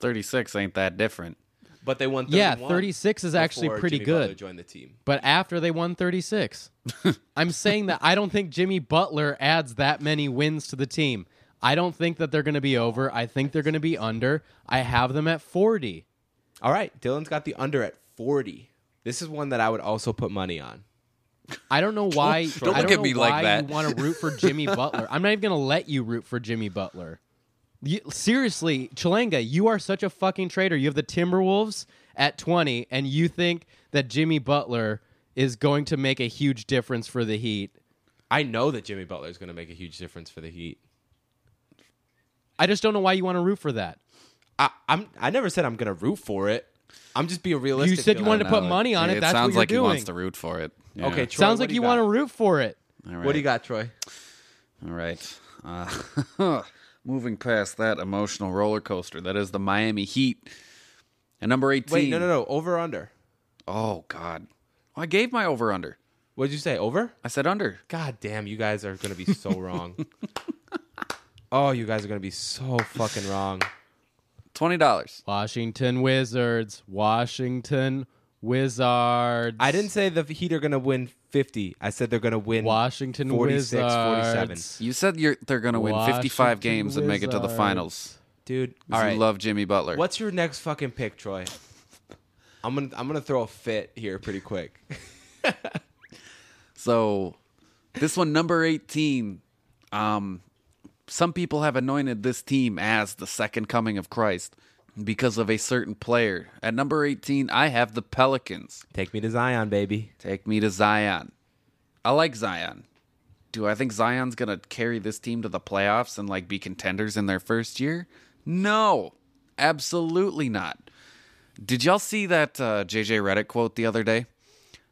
Thirty six ain't that different. but they won. 31 Yeah, 36 is actually pretty Jimmy good. Butler joined the team. But after they won 36, I'm saying that I don't think Jimmy Butler adds that many wins to the team. I don't think that they're going to be over. I think they're going to be under. I have them at 40. All right, Dylan's got the under at 40. This is one that I would also put money on. I don't know why. don't I look don't at know me like that. You want to root for Jimmy Butler? I'm not even going to let you root for Jimmy Butler. You, seriously, Chalanga, you are such a fucking traitor. You have the Timberwolves at 20, and you think that Jimmy Butler is going to make a huge difference for the Heat. I know that Jimmy Butler is going to make a huge difference for the Heat. I just don't know why you want to root for that. I, I'm. I never said I'm going to root for it. I'm just being realistic. You said you wanted to put money on it. It That's sounds what like you're he doing. wants to root for it. Yeah. Okay, Troy, Sounds what like do you want to root for it. All right. What do you got, Troy? All right. Uh, moving past that emotional roller coaster that is the Miami Heat. And number 18. Wait, no, no, no. Over or under? Oh, God. I gave my over under. What did you say? Over? I said under. God damn, you guys are going to be so wrong. Oh, you guys are going to be so fucking wrong. $20. Washington Wizards. Washington Wizards. I didn't say the Heat are going to win 50. I said they're going to win Washington 46, Wizards. 47. You said you're, they're going to win 55 Washington games and make it to the Wizards. finals. Dude, all right. You love Jimmy Butler. What's your next fucking pick, Troy? I'm going to I'm going to throw a fit here pretty quick. So, this one, number 18, um, some people have anointed this team as the second coming of Christ because of a certain player. At number 18, I have the Pelicans. Take me to Zion, baby. Take me to Zion. I like Zion. Do I think Zion's going to carry this team to the playoffs and like be contenders in their first year? No. Absolutely not. Did y'all see that uh, JJ Redick quote the other day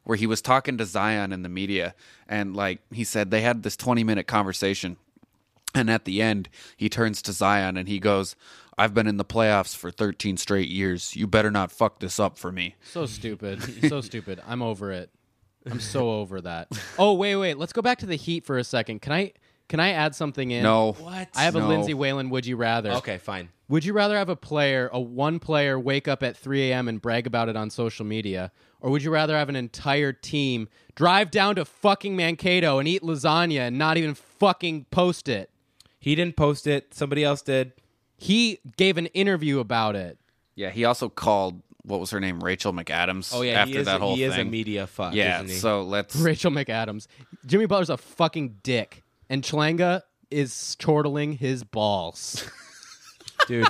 where he was talking to Zion in the media and like he said they had this 20 minute conversation and at the end he turns to Zion and he goes, "I've been in the playoffs for 13 straight years. You better not fuck this up for me." So stupid. so stupid. I'm over it. I'm so over that. Oh, wait, wait. Let's go back to the Heat for a second. Can I Can I add something in? No. What? I have a No. Lindsay Whalen. Would you rather? Okay, fine. Would you rather have a player, a one player, wake up at 3 a.m. and brag about it on social media? Or would you rather have an entire team drive down to fucking Mankato and eat lasagna and not even fucking post it? He didn't post it. Somebody else did. He gave an interview about it. Yeah, he also called what was her name, Rachel McAdams. Oh yeah, after is. that a, whole he is a media fuck. yeah, isn't he? so let's. Rachel McAdams. Jimmy Butler's a fucking dick. And Chalanga is chortling his balls. dude,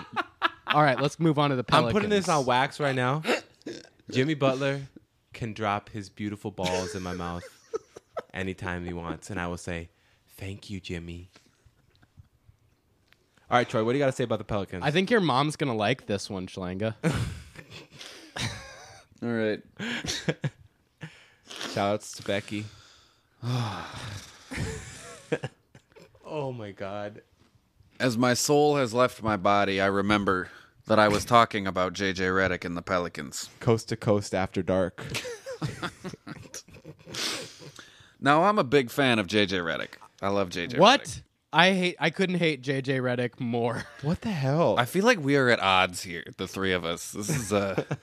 All right, let's move on to the I'm putting this on wax right now. Jimmy Butler can drop his beautiful balls in my mouth anytime he wants, and I will say, "Thank you, Jimmy." All right, Troy, what do you got to say about the Pelicans? I think your mom's going to like this one, Chalanga. All right. Shout outs to Becky. oh my god. As my soul has left my body, I remember that I was talking about JJ Redick and the Pelicans. Coast to coast after dark. Now, I'm a big fan of JJ Redick. I love JJ. what? Redick. I hate I couldn't hate JJ Redick more. What the hell? I feel like we are at odds here, the three of us. This is uh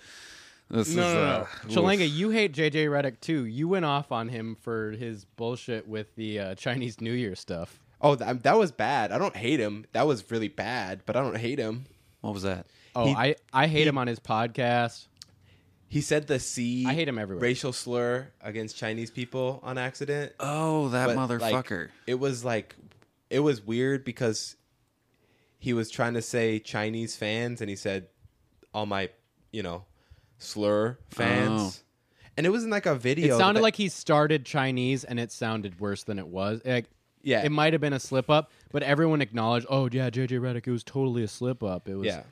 This is uh, Chalanga, you hate JJ Redick too. You went off on him for his bullshit with the uh, Chinese New Year stuff. oh, that, that was bad. I don't hate him. That was really bad, but I don't hate him. What was that? Oh, He- I, I hate him on his podcast. He said the C. I hate him everywhere. Racial slur against Chinese people on accident. Oh, that but, motherfucker. Like, it was like, it was weird because he was trying to say Chinese fans, and he said all my, you know, slur fans, oh. and it was in like a video. It sounded that- like he started Chinese and it sounded worse than it was. Like, Yeah. It might have been a slip up, but everyone acknowledged, oh, yeah, JJ Redick, it was totally a slip up. It was. yeah.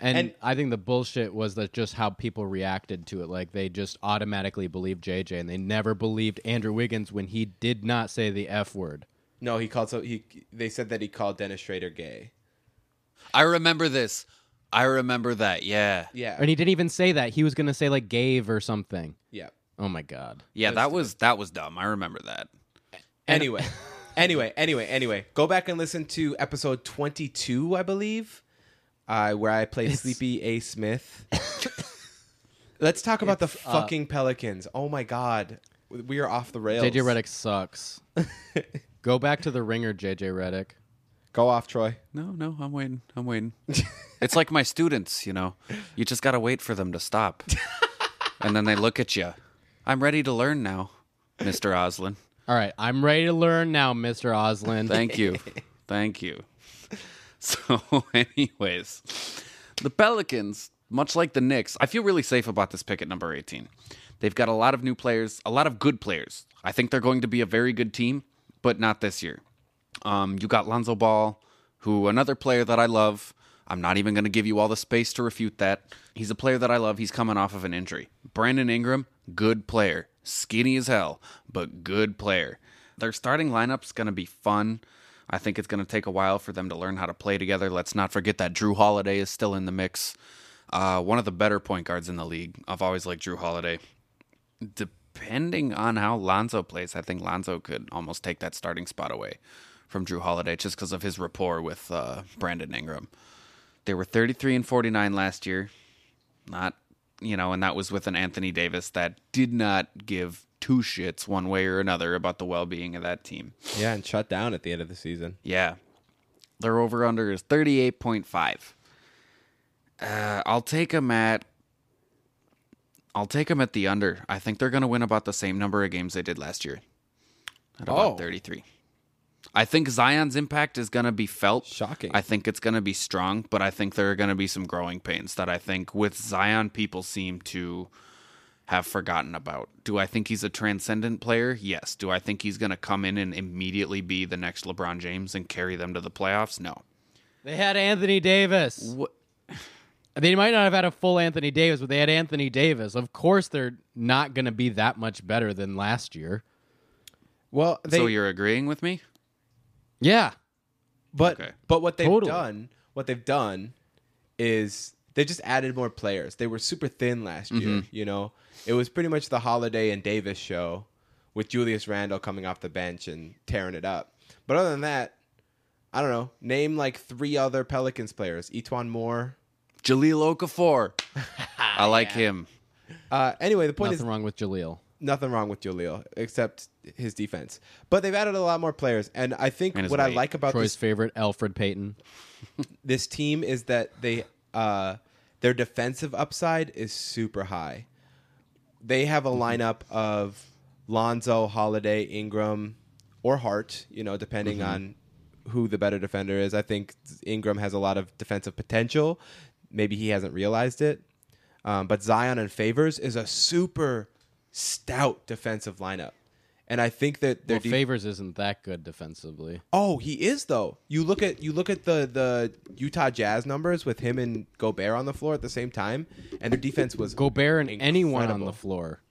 And, And- I think the bullshit was that just how people reacted to it. Like they just automatically believed JJ, and they never believed Andrew Wiggins when he did not say the F word. No, he called so he. They said that he called Dennis Schroder gay. I remember this. I remember that. Yeah. Yeah. And he didn't even say that. He was going to say like gave or something. yeah. Oh my god. Yeah, that was that was dumb. I remember that. Anyway, anyway, anyway, anyway. Go back and listen to episode 22, I believe, uh, where I play Sleepy A. Smith. Let's talk about the It's, uh, fucking Pelicans. Oh my god. We are off the rails. JJ Redick sucks. Go back to the ringer, JJ Redick. Go off, Troy. No, no, I'm waiting. I'm waiting. it's like my students, you know. You just got to wait for them to stop. and then they look at you. I'm ready to learn now, Mr. Oslin. All right, I'm ready to learn now, Mr. Oslin. Thank you. Thank you. So, anyways, the Pelicans, much like the Knicks, I feel really safe about this pick at number 18. They've got a lot of new players, a lot of good players. I think they're going to be a very good team, but not this year. Um, you got Lonzo Ball, who another player that I love. I'm not even going to give you all the space to refute that. He's a player that I love. He's coming off of an injury. Brandon Ingram, good player. Skinny as hell, but good player. Their starting lineup's going to be fun. I think it's going to take a while for them to learn how to play together. Let's not forget that Jrue Holiday is still in the mix. Uh, one of the better point guards in the league. I've always liked Jrue Holiday. Depending on how Lonzo plays, I think Lonzo could almost take that starting spot away from Jrue Holiday just because of his rapport with uh, Brandon Ingram. They were 33 and 49 last year. Not, you know, and that was with an Anthony Davis that did not give two shits one way or another about the well being of that team. Yeah, and shut down at the end of the season. Yeah. Their over under is 38.5. Uh, I'll take them at I'll take them at the under. I think they're going to win about the same number of games they did last year. At about Oh. 33. I think Zion's impact is going to be felt. Shocking. I think it's going to be strong, but I think there are going to be some growing pains that I think with Zion people seem to have forgotten about. Do I think he's a transcendent player? Yes. Do I think he's going to come in and immediately be the next LeBron James and carry them to the playoffs? No. They had Anthony Davis. What? They might not have had a full Anthony Davis, but they had Anthony Davis. Of course, they're not going to be that much better than last year. Well, they so you're agreeing with me? Yeah. But Okay. but what they've Totally. done, what they've done is they just added more players. They were super thin last mm-hmm. year, you know. It was pretty much the Holiday and Davis show with Julius Randle coming off the bench and tearing it up. But other than that, I don't know. Name like three other Pelicans players. E'Twaun Moore. Jahlil Okafor. I like him. Uh, anyway, the point is. Nothing is wrong with Jahlil. nothing wrong with Jahlil except his defense. But they've added a lot more players, and I think And his what I weight. like about Troy's this favorite, Elfrid Payton. this team is that they uh, their defensive upside is super high. They have a lineup of Lonzo, Holiday, Ingram, or Hart. You know, depending on who the better defender is. I think Ingram has a lot of defensive potential. Maybe he hasn't realized it. Um, but Zion and Favors is a super stout defensive lineup. And I think that their Well, def- Favors isn't that good defensively. Oh, he is though. You look at you look at the the Utah Jazz numbers with him and Gobert on the floor at the same time, and their defense was Gobert and anyone on the floor.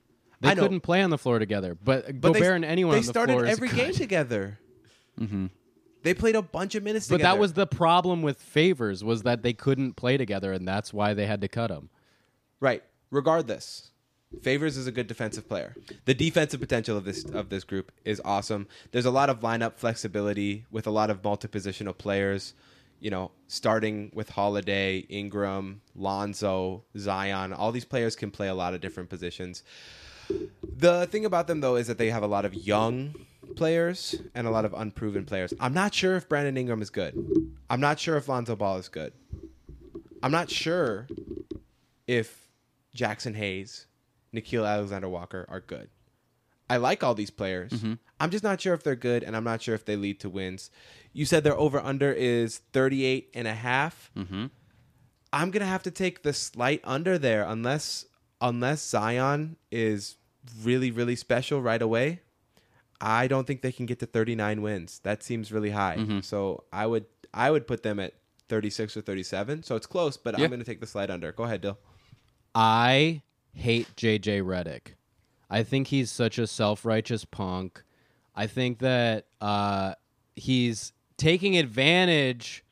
They I couldn't play on the floor together, but, But Gobert they, and anyone they on the started every good. game together. They played a bunch of minutes But together. that was the problem with Favors was that they couldn't play together, and that's why they had to cut him. right. Regardless, Favors is a good defensive player. The defensive potential of this of this group is awesome. There's a lot of lineup flexibility with a lot of multi-positional players. You know, starting with Holiday, Ingram, Lonzo, Zion. All these players can play a lot of different positions. The thing about them though is that they have a lot of young players and a lot of unproven players. I'm not sure if Brandon Ingram is good. I'm not sure if Lonzo Ball is good. I'm not sure if Jaxson Hayes, Nickeil Alexander Walker are good. I like all these players. I'm just not sure if they're good and I'm not sure if they lead to wins. You said their over under is 38 and a half. Mm-hmm. I'm going to have to take the slight under there unless unless Zion is really really special right away. I don't think they can get to 39 wins. That seems really high. Mm-hmm. So I would I would put them at 36 or 37. So it's close, but Yeah. I'm going to take the slide under. Go ahead, Dill. I hate JJ Redick. I think he's such a self righteous punk. I think that uh, he's taking advantage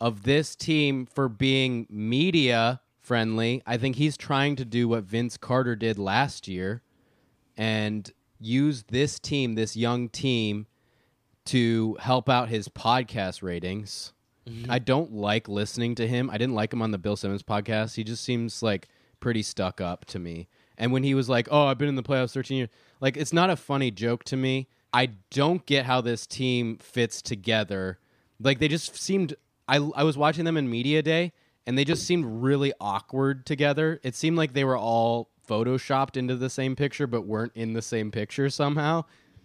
of this team for being media friendly. I think he's trying to do what Vince Carter did last year and use this team, this young team, to help out his podcast ratings. Mm-hmm. I don't like listening to him. I didn't like him on the Bill Simmons podcast. He just seems like pretty stuck up to me. And when he was like, "Oh, I've been in the playoffs 13 years," like it's not a funny joke to me. I don't get how this team fits together. Like they just seemed. I I was watching them in media day, and they just seemed really awkward together. It seemed like they were all photoshopped into the same picture, but weren't in the same picture somehow.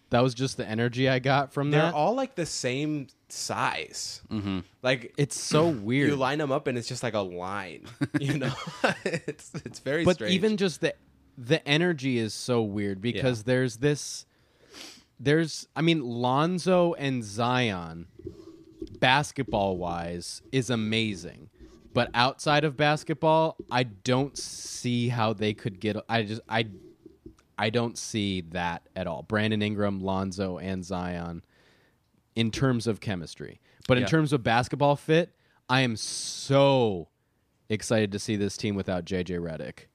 That was just the energy I got from They're that. all like the same size. Mm-hmm. Like it's so weird. you line them up and it's just like a line. You know, it's it's very. but strange. even just the the energy is so weird because there's this there's I mean Lonzo and Zion basketball wise is amazing. But outside of basketball, I don't see how they could get I just I I don't see that at all. Brandon Ingram, Lonzo and Zion in terms of chemistry. But in Yeah. terms of basketball fit, I am so excited to see this team without JJ Redick.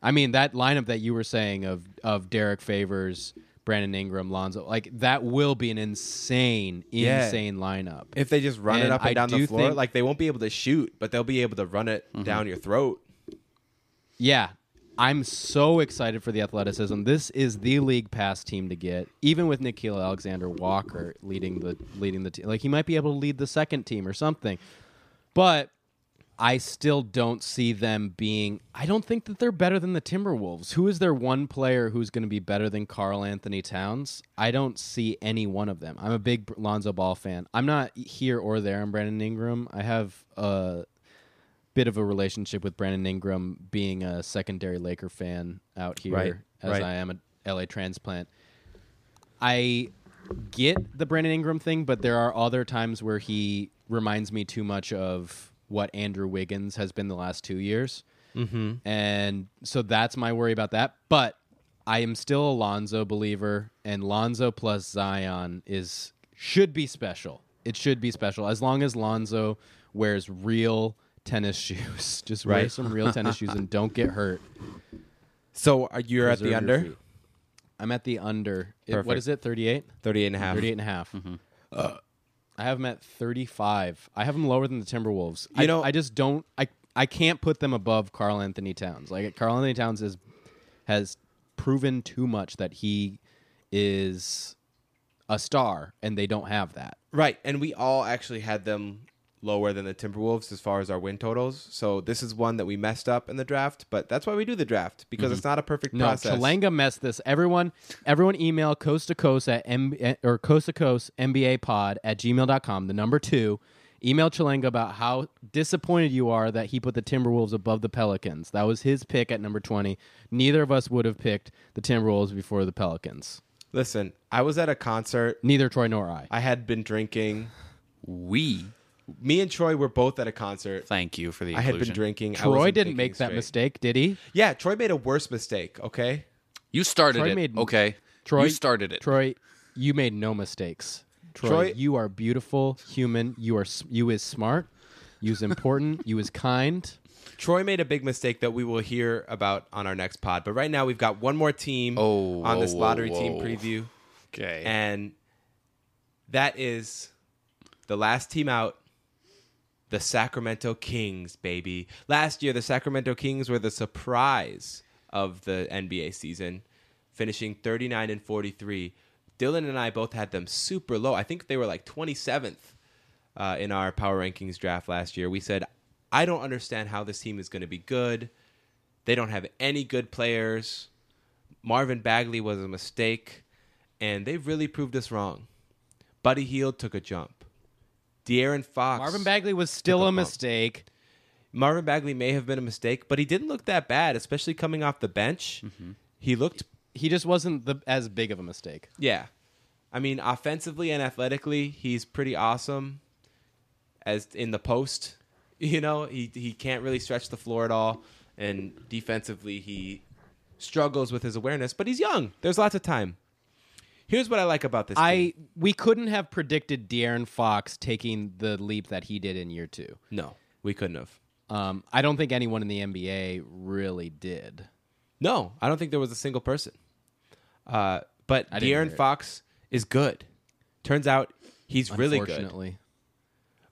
I mean, that lineup that you were saying of of Derrick Favors, Brandon Ingram, Lonzo, like that will be an insane, Yeah. insane lineup. if they just run it up and I down the floor, think- like they won't be able to shoot, but they'll be able to run it mm-hmm. down your throat. Yeah. I'm so excited for the athleticism. This is the league pass team to get, even with Nickeil Alexander Walker leading the leading the team. Like he might be able to lead the second team or something. But I still don't see them being I don't think that they're better than the Timberwolves. Who is their one player who's going to be better than Karl Anthony Towns? I don't see any one of them. I'm a big Lonzo Ball fan. I'm not here or there on Brandon Ingram. I have a bit of a relationship with Brandon Ingram being a secondary Laker fan out here Right, as right. I am a LA transplant. I get the Brandon Ingram thing, but there are other times where he reminds me too much of what Andrew Wiggins has been the last two years. Mm-hmm. And so that's my worry about that. But I am still a Lonzo believer, and Lonzo plus Zion is should be special. It should be special as long as Lonzo wears real tennis shoes. Just wear some real tennis shoes and don't get hurt. So are you're at the under feet. I'm at the under. It- what Perfect. is it? 38? 38 and a half. 38 and a half. Mm-hmm. Uh, I have them at 35. I have them lower than the Timberwolves. You I, know- I just don't. I I can't put them above Karl Anthony Towns. Like Karl Anthony Towns is has proven too much that he is a star, and they don't have that. Right, and we all actually had them lower than the Timberwolves as far as our win totals. So this is one that we messed up in the draft, but that's why we do the draft because it's mm-hmm. not a perfect No, process. Chalanga messed this. Everyone, everyone email coast to coast at M- eh, or coast to coast NBA pod at gmail.com, the number two. Email Chalanga about how disappointed you are that he put the Timberwolves above the Pelicans. That was his pick at number 20. Neither of us would have picked the Timberwolves before the Pelicans. Listen, I was at a concert. Neither Troy nor I. I had been drinking. We Me and Troy were both at a concert. thank you for the I had inclusion. been drinking. I Troy wasn't didn't thinking make that straight. mistake, did he? Yeah, Troy made a worse mistake. Okay, You started Troy it. made- okay. Troy you started it. Troy, you made no mistakes. Troy, Troy- you are beautiful, human. You are s- you is smart. You is important. you is kind. Troy made a big mistake that we will hear about on our next pod. But right now, we've got one more team Oh, on this whoa, lottery whoa, team whoa. preview, Okay. and that is the last team out. The Sacramento Kings, baby. Last year, the Sacramento Kings were the surprise of the NBA season, finishing 39 and 43. Dylan and I both had them super low. I think they were like 27th uh, in our power rankings draft last year. We said, I don't understand how this team is going to be good. They don't have any good players. Marvin Bagley was a mistake, and they've really proved us wrong. Buddy Hield took a jump. De'Aaron Fox. Marvin Bagley was still a bump. mistake. Marvin Bagley may have been a mistake, but he didn't look that bad, especially coming off the bench. Mm-hmm. He looked, He just wasn't the, as big of a mistake. yeah. I mean, offensively and athletically, he's pretty awesome. As in the post, you know, he he can't really stretch the floor at all, and defensively he struggles with his awareness. But he's young. There's lots of time. Here's what I like about this. team. I we couldn't have predicted De'Aaron Fox taking the leap that he did in year two. no, we couldn't have. Um, I don't think anyone in the NBA really did. No, I don't think there was a single person. Uh, but I De'Aaron. Fox is good. Turns out he's really good. Unfortunately,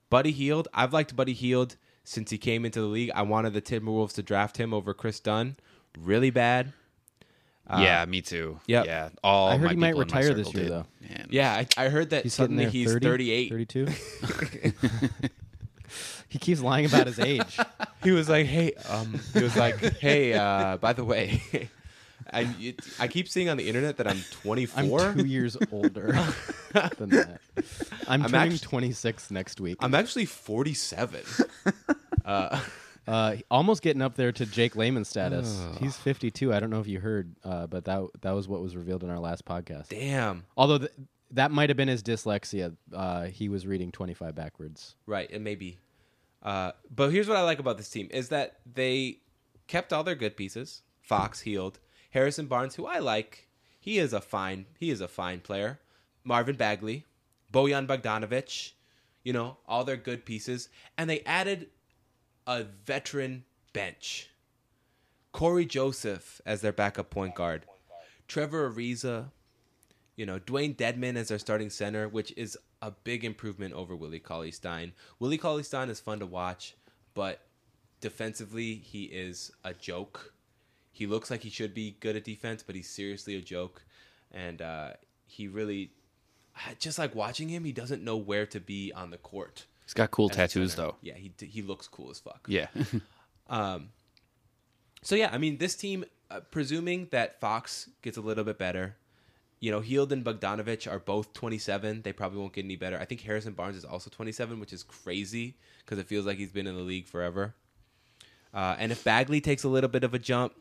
Buddy Hield, I've liked Buddy Hield since he came into the league. I wanted the Timberwolves to draft him over Kris Dunn. Really bad. Yeah, me too. yep. Yeah. All I heard my he might people in my retire this year, did. though. Man. Yeah, I, I heard that he's getting suddenly he's 30, 38. 32. he keeps lying about his age. He was like, "Hey, um, he was like, hey, uh, by the way, I it, I keep seeing on the internet that I'm 24. I'm two years older than that. I'm, I'm turning actu- 26 next week. I'm actually 47. Uh, almost getting up there to Jake Lehman status. He's 52. I don't know if you heard, uh, but that that was what was revealed in our last podcast. Damn. Although th- that might have been his dyslexia. Uh, he was reading 25 backwards. Right, and maybe. Uh, but here's what I like about this team is that they kept all their good pieces. Fox, Hield, Harrison Barnes, who I like. He is a fine. He is a fine player. Marvin Bagley, Bojan Bogdanovic. You know all their good pieces, and they added a veteran bench. Cory Joseph as their backup point guard. Trevor Ariza, you know, Dewayne Dedmon as their starting center, which is a big improvement over Willie Cauley Stein. Willie Cauley Stein is fun to watch, but defensively, he is a joke. He looks like he should be good at defense, but he's seriously a joke. And uh, he really, just like watching him, he doesn't know where to be on the court. He's got cool tattoos though. Yeah, he he looks cool as fuck. Yeah. um. So yeah, I mean, this team, uh, presuming that Fox gets a little bit better, you know, Hield and Bogdanovich are both 27. They probably won't get any better. I think Harrison Barnes is also 27, which is crazy because it feels like he's been in the league forever. Uh, and if Bagley takes a little bit of a jump,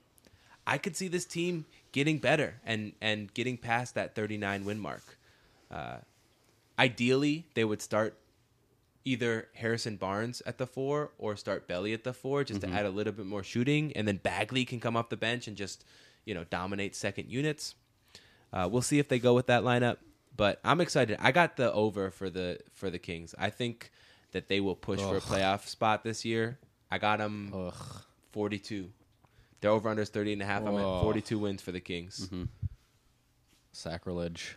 I could see this team getting better and and getting past that 39 win mark. Uh, ideally, they would start either Harrison Barnes at the four or start Belly at the four just to add a little bit more shooting, and then Bagley can come off the bench and just you know dominate second units. Uh, we'll see if they go with that lineup, but I'm excited. I got the over for the for the Kings. I think that they will push for a playoff spot this year. I got them Ugh. 42. Their over under is 30 and a half. I'm at Oh. 42 wins for the Kings. Sacrilege.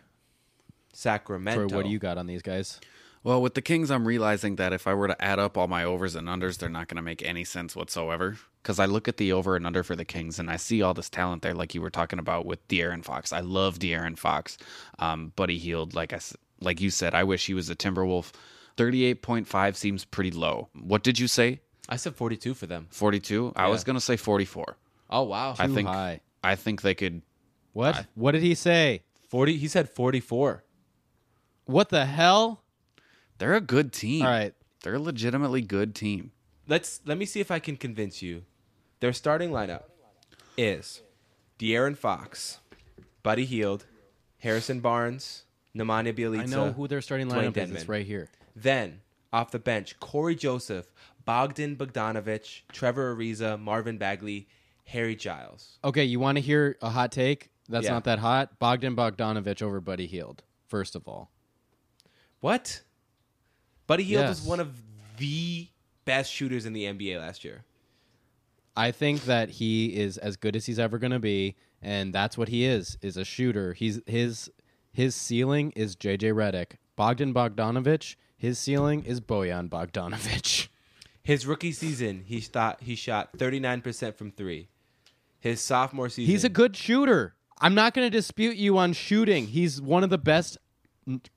Sacramento. Troy, what do you got on these guys? Well, with the Kings, I'm realizing that if I were to add up all my overs and unders, they're not going to make any sense whatsoever. Because I look at the over and under for the Kings, and I see all this talent there, like you were talking about with De'Aaron Fox. I love De'Aaron Fox. Um, Buddy Hield, like I, s- like you said, I wish he was a Timberwolf. Thirty-eight point five seems pretty low. What did you say? I said 42 for them. Forty-two. I was going to say forty-four. Oh wow. I think. high. I think they could. What? what did he say? 40 he said 44. What the hell? They're a good team. All right. They're a legitimately good team. Let's let me see if I can convince you. Their starting lineup is De'Aaron Fox, Buddy Hield, Harrison Barnes, Nemanja Bjelica. I know who their starting Dwayne lineup is. It's right here. Then off the bench, Cory Joseph, Bogdan Bogdanovich, Trevor Ariza, Marvin Bagley, Harry Giles. Okay, you want to hear a hot take? That's Yeah. not that hot. Bogdan Bogdanovich over Buddy Hield. First of all, What? Buddy Hield was one of the best shooters in the NBA last year. I think that he is as good as he's ever going to be, and that's what he is: is a shooter. He's his his ceiling is JJ Redick. Bogdan Bogdanovich, his ceiling is Bojan Bogdanovich. His rookie season, he shot he shot 39% from 3. His sophomore season, He's a good shooter. I'm not going to dispute you on shooting. He's one of the best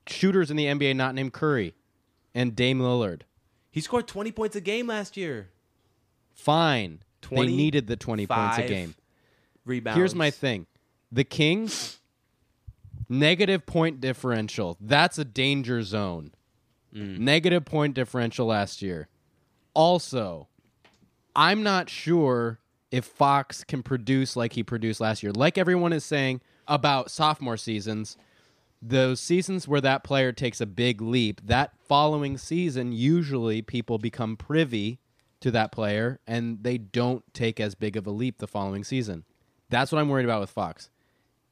shooters in the NBA, not named Curry and Dame Lillard. He scored 20 points a game last year. Fine. They needed the 20 points a game. Rebounds. Here's my thing. The Kings negative point differential. That's a danger zone. Mm. Negative point differential last year. Also, I'm not sure if Fox can produce like he produced last year. Like everyone is saying about sophomore seasons, those seasons where that player takes a big leap, that following season, usually people become privy to that player and they don't take as big of a leap the following season. That's what I'm worried about with Fox.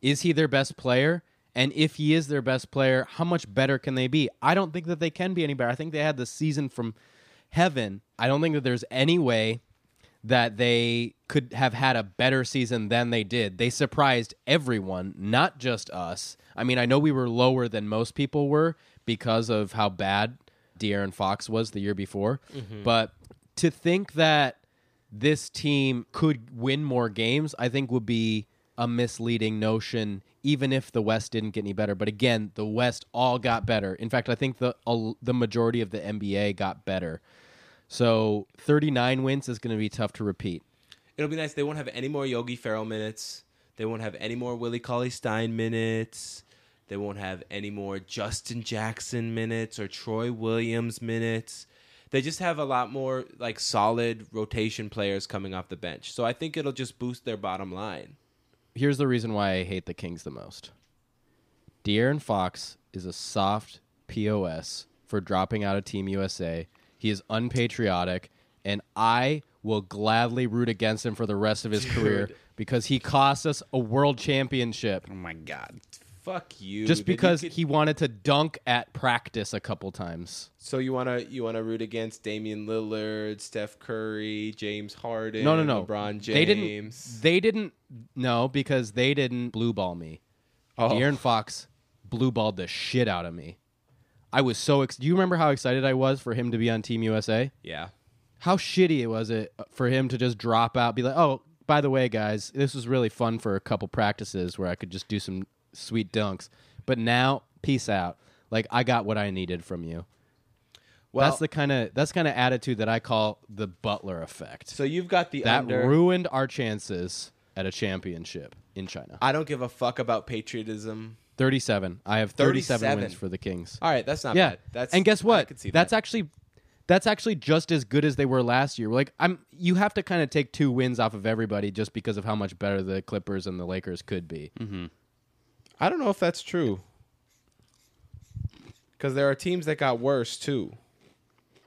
Is he their best player? And if he is their best player, how much better can they be? I don't think that they can be any better. I think they had the season from heaven. I don't think that there's any way that they could have had a better season than they did. They surprised everyone, not just us. I mean, I know we were lower than most people were because of how bad De'Aaron Fox was the year before. Mm-hmm. But to think that this team could win more games, I think would be a misleading notion, even if the West didn't get any better. But again, the West all got better. In fact, I think the the majority of the NBA got better. So 39 wins is going to be tough to repeat. It'll be nice. They won't have any more Yogi Ferrell minutes. They won't have any more Willie Cauley Stein minutes. They won't have any more Justin Jackson minutes or Troy Williams minutes. They just have a lot more like solid rotation players coming off the bench. So I think it'll just boost their bottom line. Here's the reason why I hate the Kings the most. De'Aaron Fox is a soft POS for dropping out of Team USA. He is unpatriotic, and I will gladly root against him for the rest of his career because he cost us a world championship Oh my god. Fuck you. just Did you because get- he wanted to dunk at practice a couple times. So you wanna you wanna root against Damian Lillard, Steph Curry, James Harden, No, no, no. LeBron James. They didn't. They didn't. No, because they didn't blue ball me. Oh. De'Aaron Fox blue balled the shit out of me. I was so. Ex- Do you remember how excited I was for him to be on Team USA? yeah. How shitty it was it for him to just drop out, be like, "Oh, by the way, guys, this was really fun for a couple practices where I could just do some sweet dunks." But now, peace out. Like I got what I needed from you. Well, that's the kind of that's kind of attitude that I call the Butler effect. so you've got the that under. ruined our chances at a championship in China. I don't give a fuck about patriotism. 37. I have 37, 37. wins for the Kings. All right, that's not yeah. bad. That's and guess I what? could see That's that. actually that's actually just as good as they were last year. Like I'm you have to kind of take two wins off of everybody just because of how much better the Clippers and the Lakers could be. Mm-hmm. I don't know if that's true. Because there are teams that got worse too.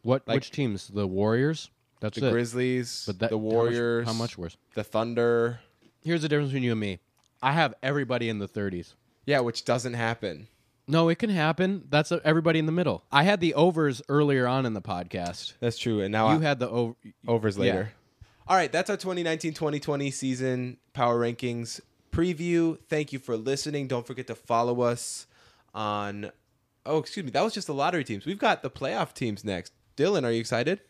What Like- which teams? The Warriors? That's The it. Grizzlies, But that, the how much- Warriors, How much, worse? The Thunder. Here's the difference between you and me. I have everybody in the 30s. Yeah, which doesn't happen. No, it can happen. That's everybody in the middle. I had the overs earlier on in the podcast. That's true. And now You I- had the over. overs yeah. later. All right, that's our 2019-2020 season power rankings preview. Thank you for listening. Don't forget to follow us on. Oh, excuse me. That was just the lottery teams. We've got the playoff teams next. Dylan, are you excited?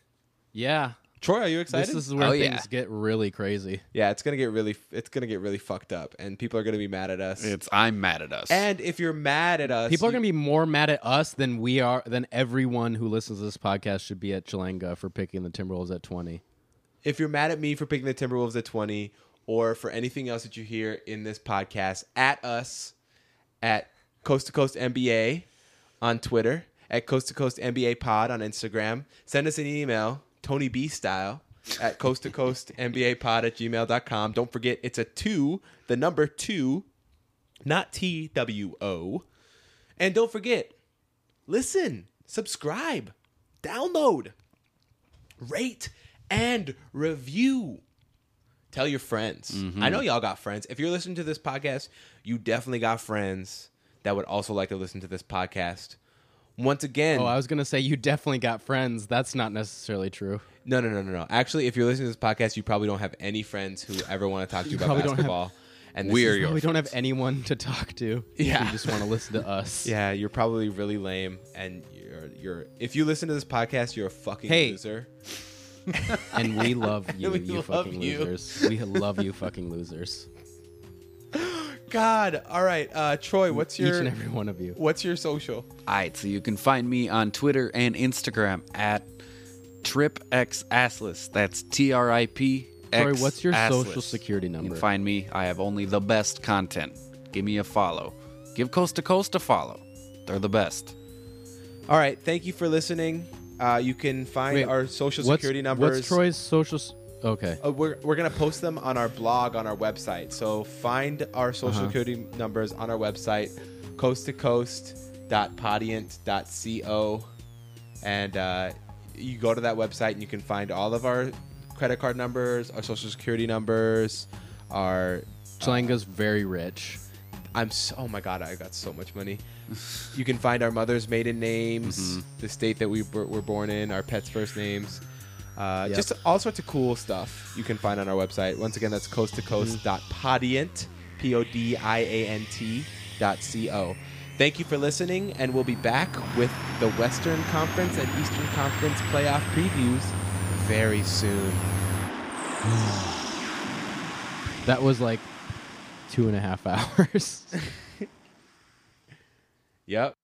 Yeah. Troy, are you excited? This is where Oh, things yeah. get really crazy. yeah, it's gonna get really. It's gonna get really fucked up, and people are gonna be mad at us. It's I'm mad at us. and if you're mad at us, People are going to be more mad at us than we are, than everyone who listens to this podcast should be at Chalanga for picking the Timberwolves at 20. if you're mad at me for picking the Timberwolves at 20 or for anything else that you hear in this podcast, at us at Coast to Coast NBA on Twitter, at Coast to Coast NBA Pod on Instagram. Send us an email, Tony B style, at Coast to Coast NBA Pod at gmail.com. Don't forget, it's a two, the number two, not T W O. And don't forget, listen, subscribe, download rate and review. Tell your friends. Mm-hmm. I know y'all got friends. If you're listening to this podcast, you definitely got friends that would also like to listen to this podcast. Once again, Oh, I was going to say you definitely got friends. That's not necessarily true. no, no, no, no, no. Actually, if you're listening to this podcast, you probably don't have any friends who ever want to talk to you, about probably don't basketball. and this We're is- your we don't have anyone to talk to. Yeah. You just want to listen to us. yeah, you're probably really lame, and you're you're. If you listen to this podcast, you're a fucking Hey. loser. And we love you, We you love fucking you. losers. We love you fucking losers. God, all right, uh, Troy, what's your Each your and every one of you. what's your social? All right, so you can find me on Twitter and Instagram at TripXAssless. That's T R I P X. Troy, what's your social security number? You number? can find me. I have only the best content. Give me a follow. Give Coast to Coast a follow. They're the best. All right, thank you for listening. Uh, you can find Wait, our social what's, security numbers. What's Troy's social? s- Okay. Uh, we're, we're gonna post them on our blog on our website. So find our social Uh-huh. security numbers on our website, coast to coast podiant.co, and uh, you go to that website and you can find all of our credit card numbers, our social security numbers, our Chalanga's very rich. I'm so oh my god, I got so much money. you can find our mother's maiden names, the state that we were, were born in, our pets' first names, uh, Yep. just all sorts of cool stuff you can find on our website. Once again, that's coast to coast dot podiant, p o d i a n t dot c o. Thank you for listening, and we'll be back with the Western Conference and Eastern Conference playoff previews very soon. That was like two and a half hours. Yep.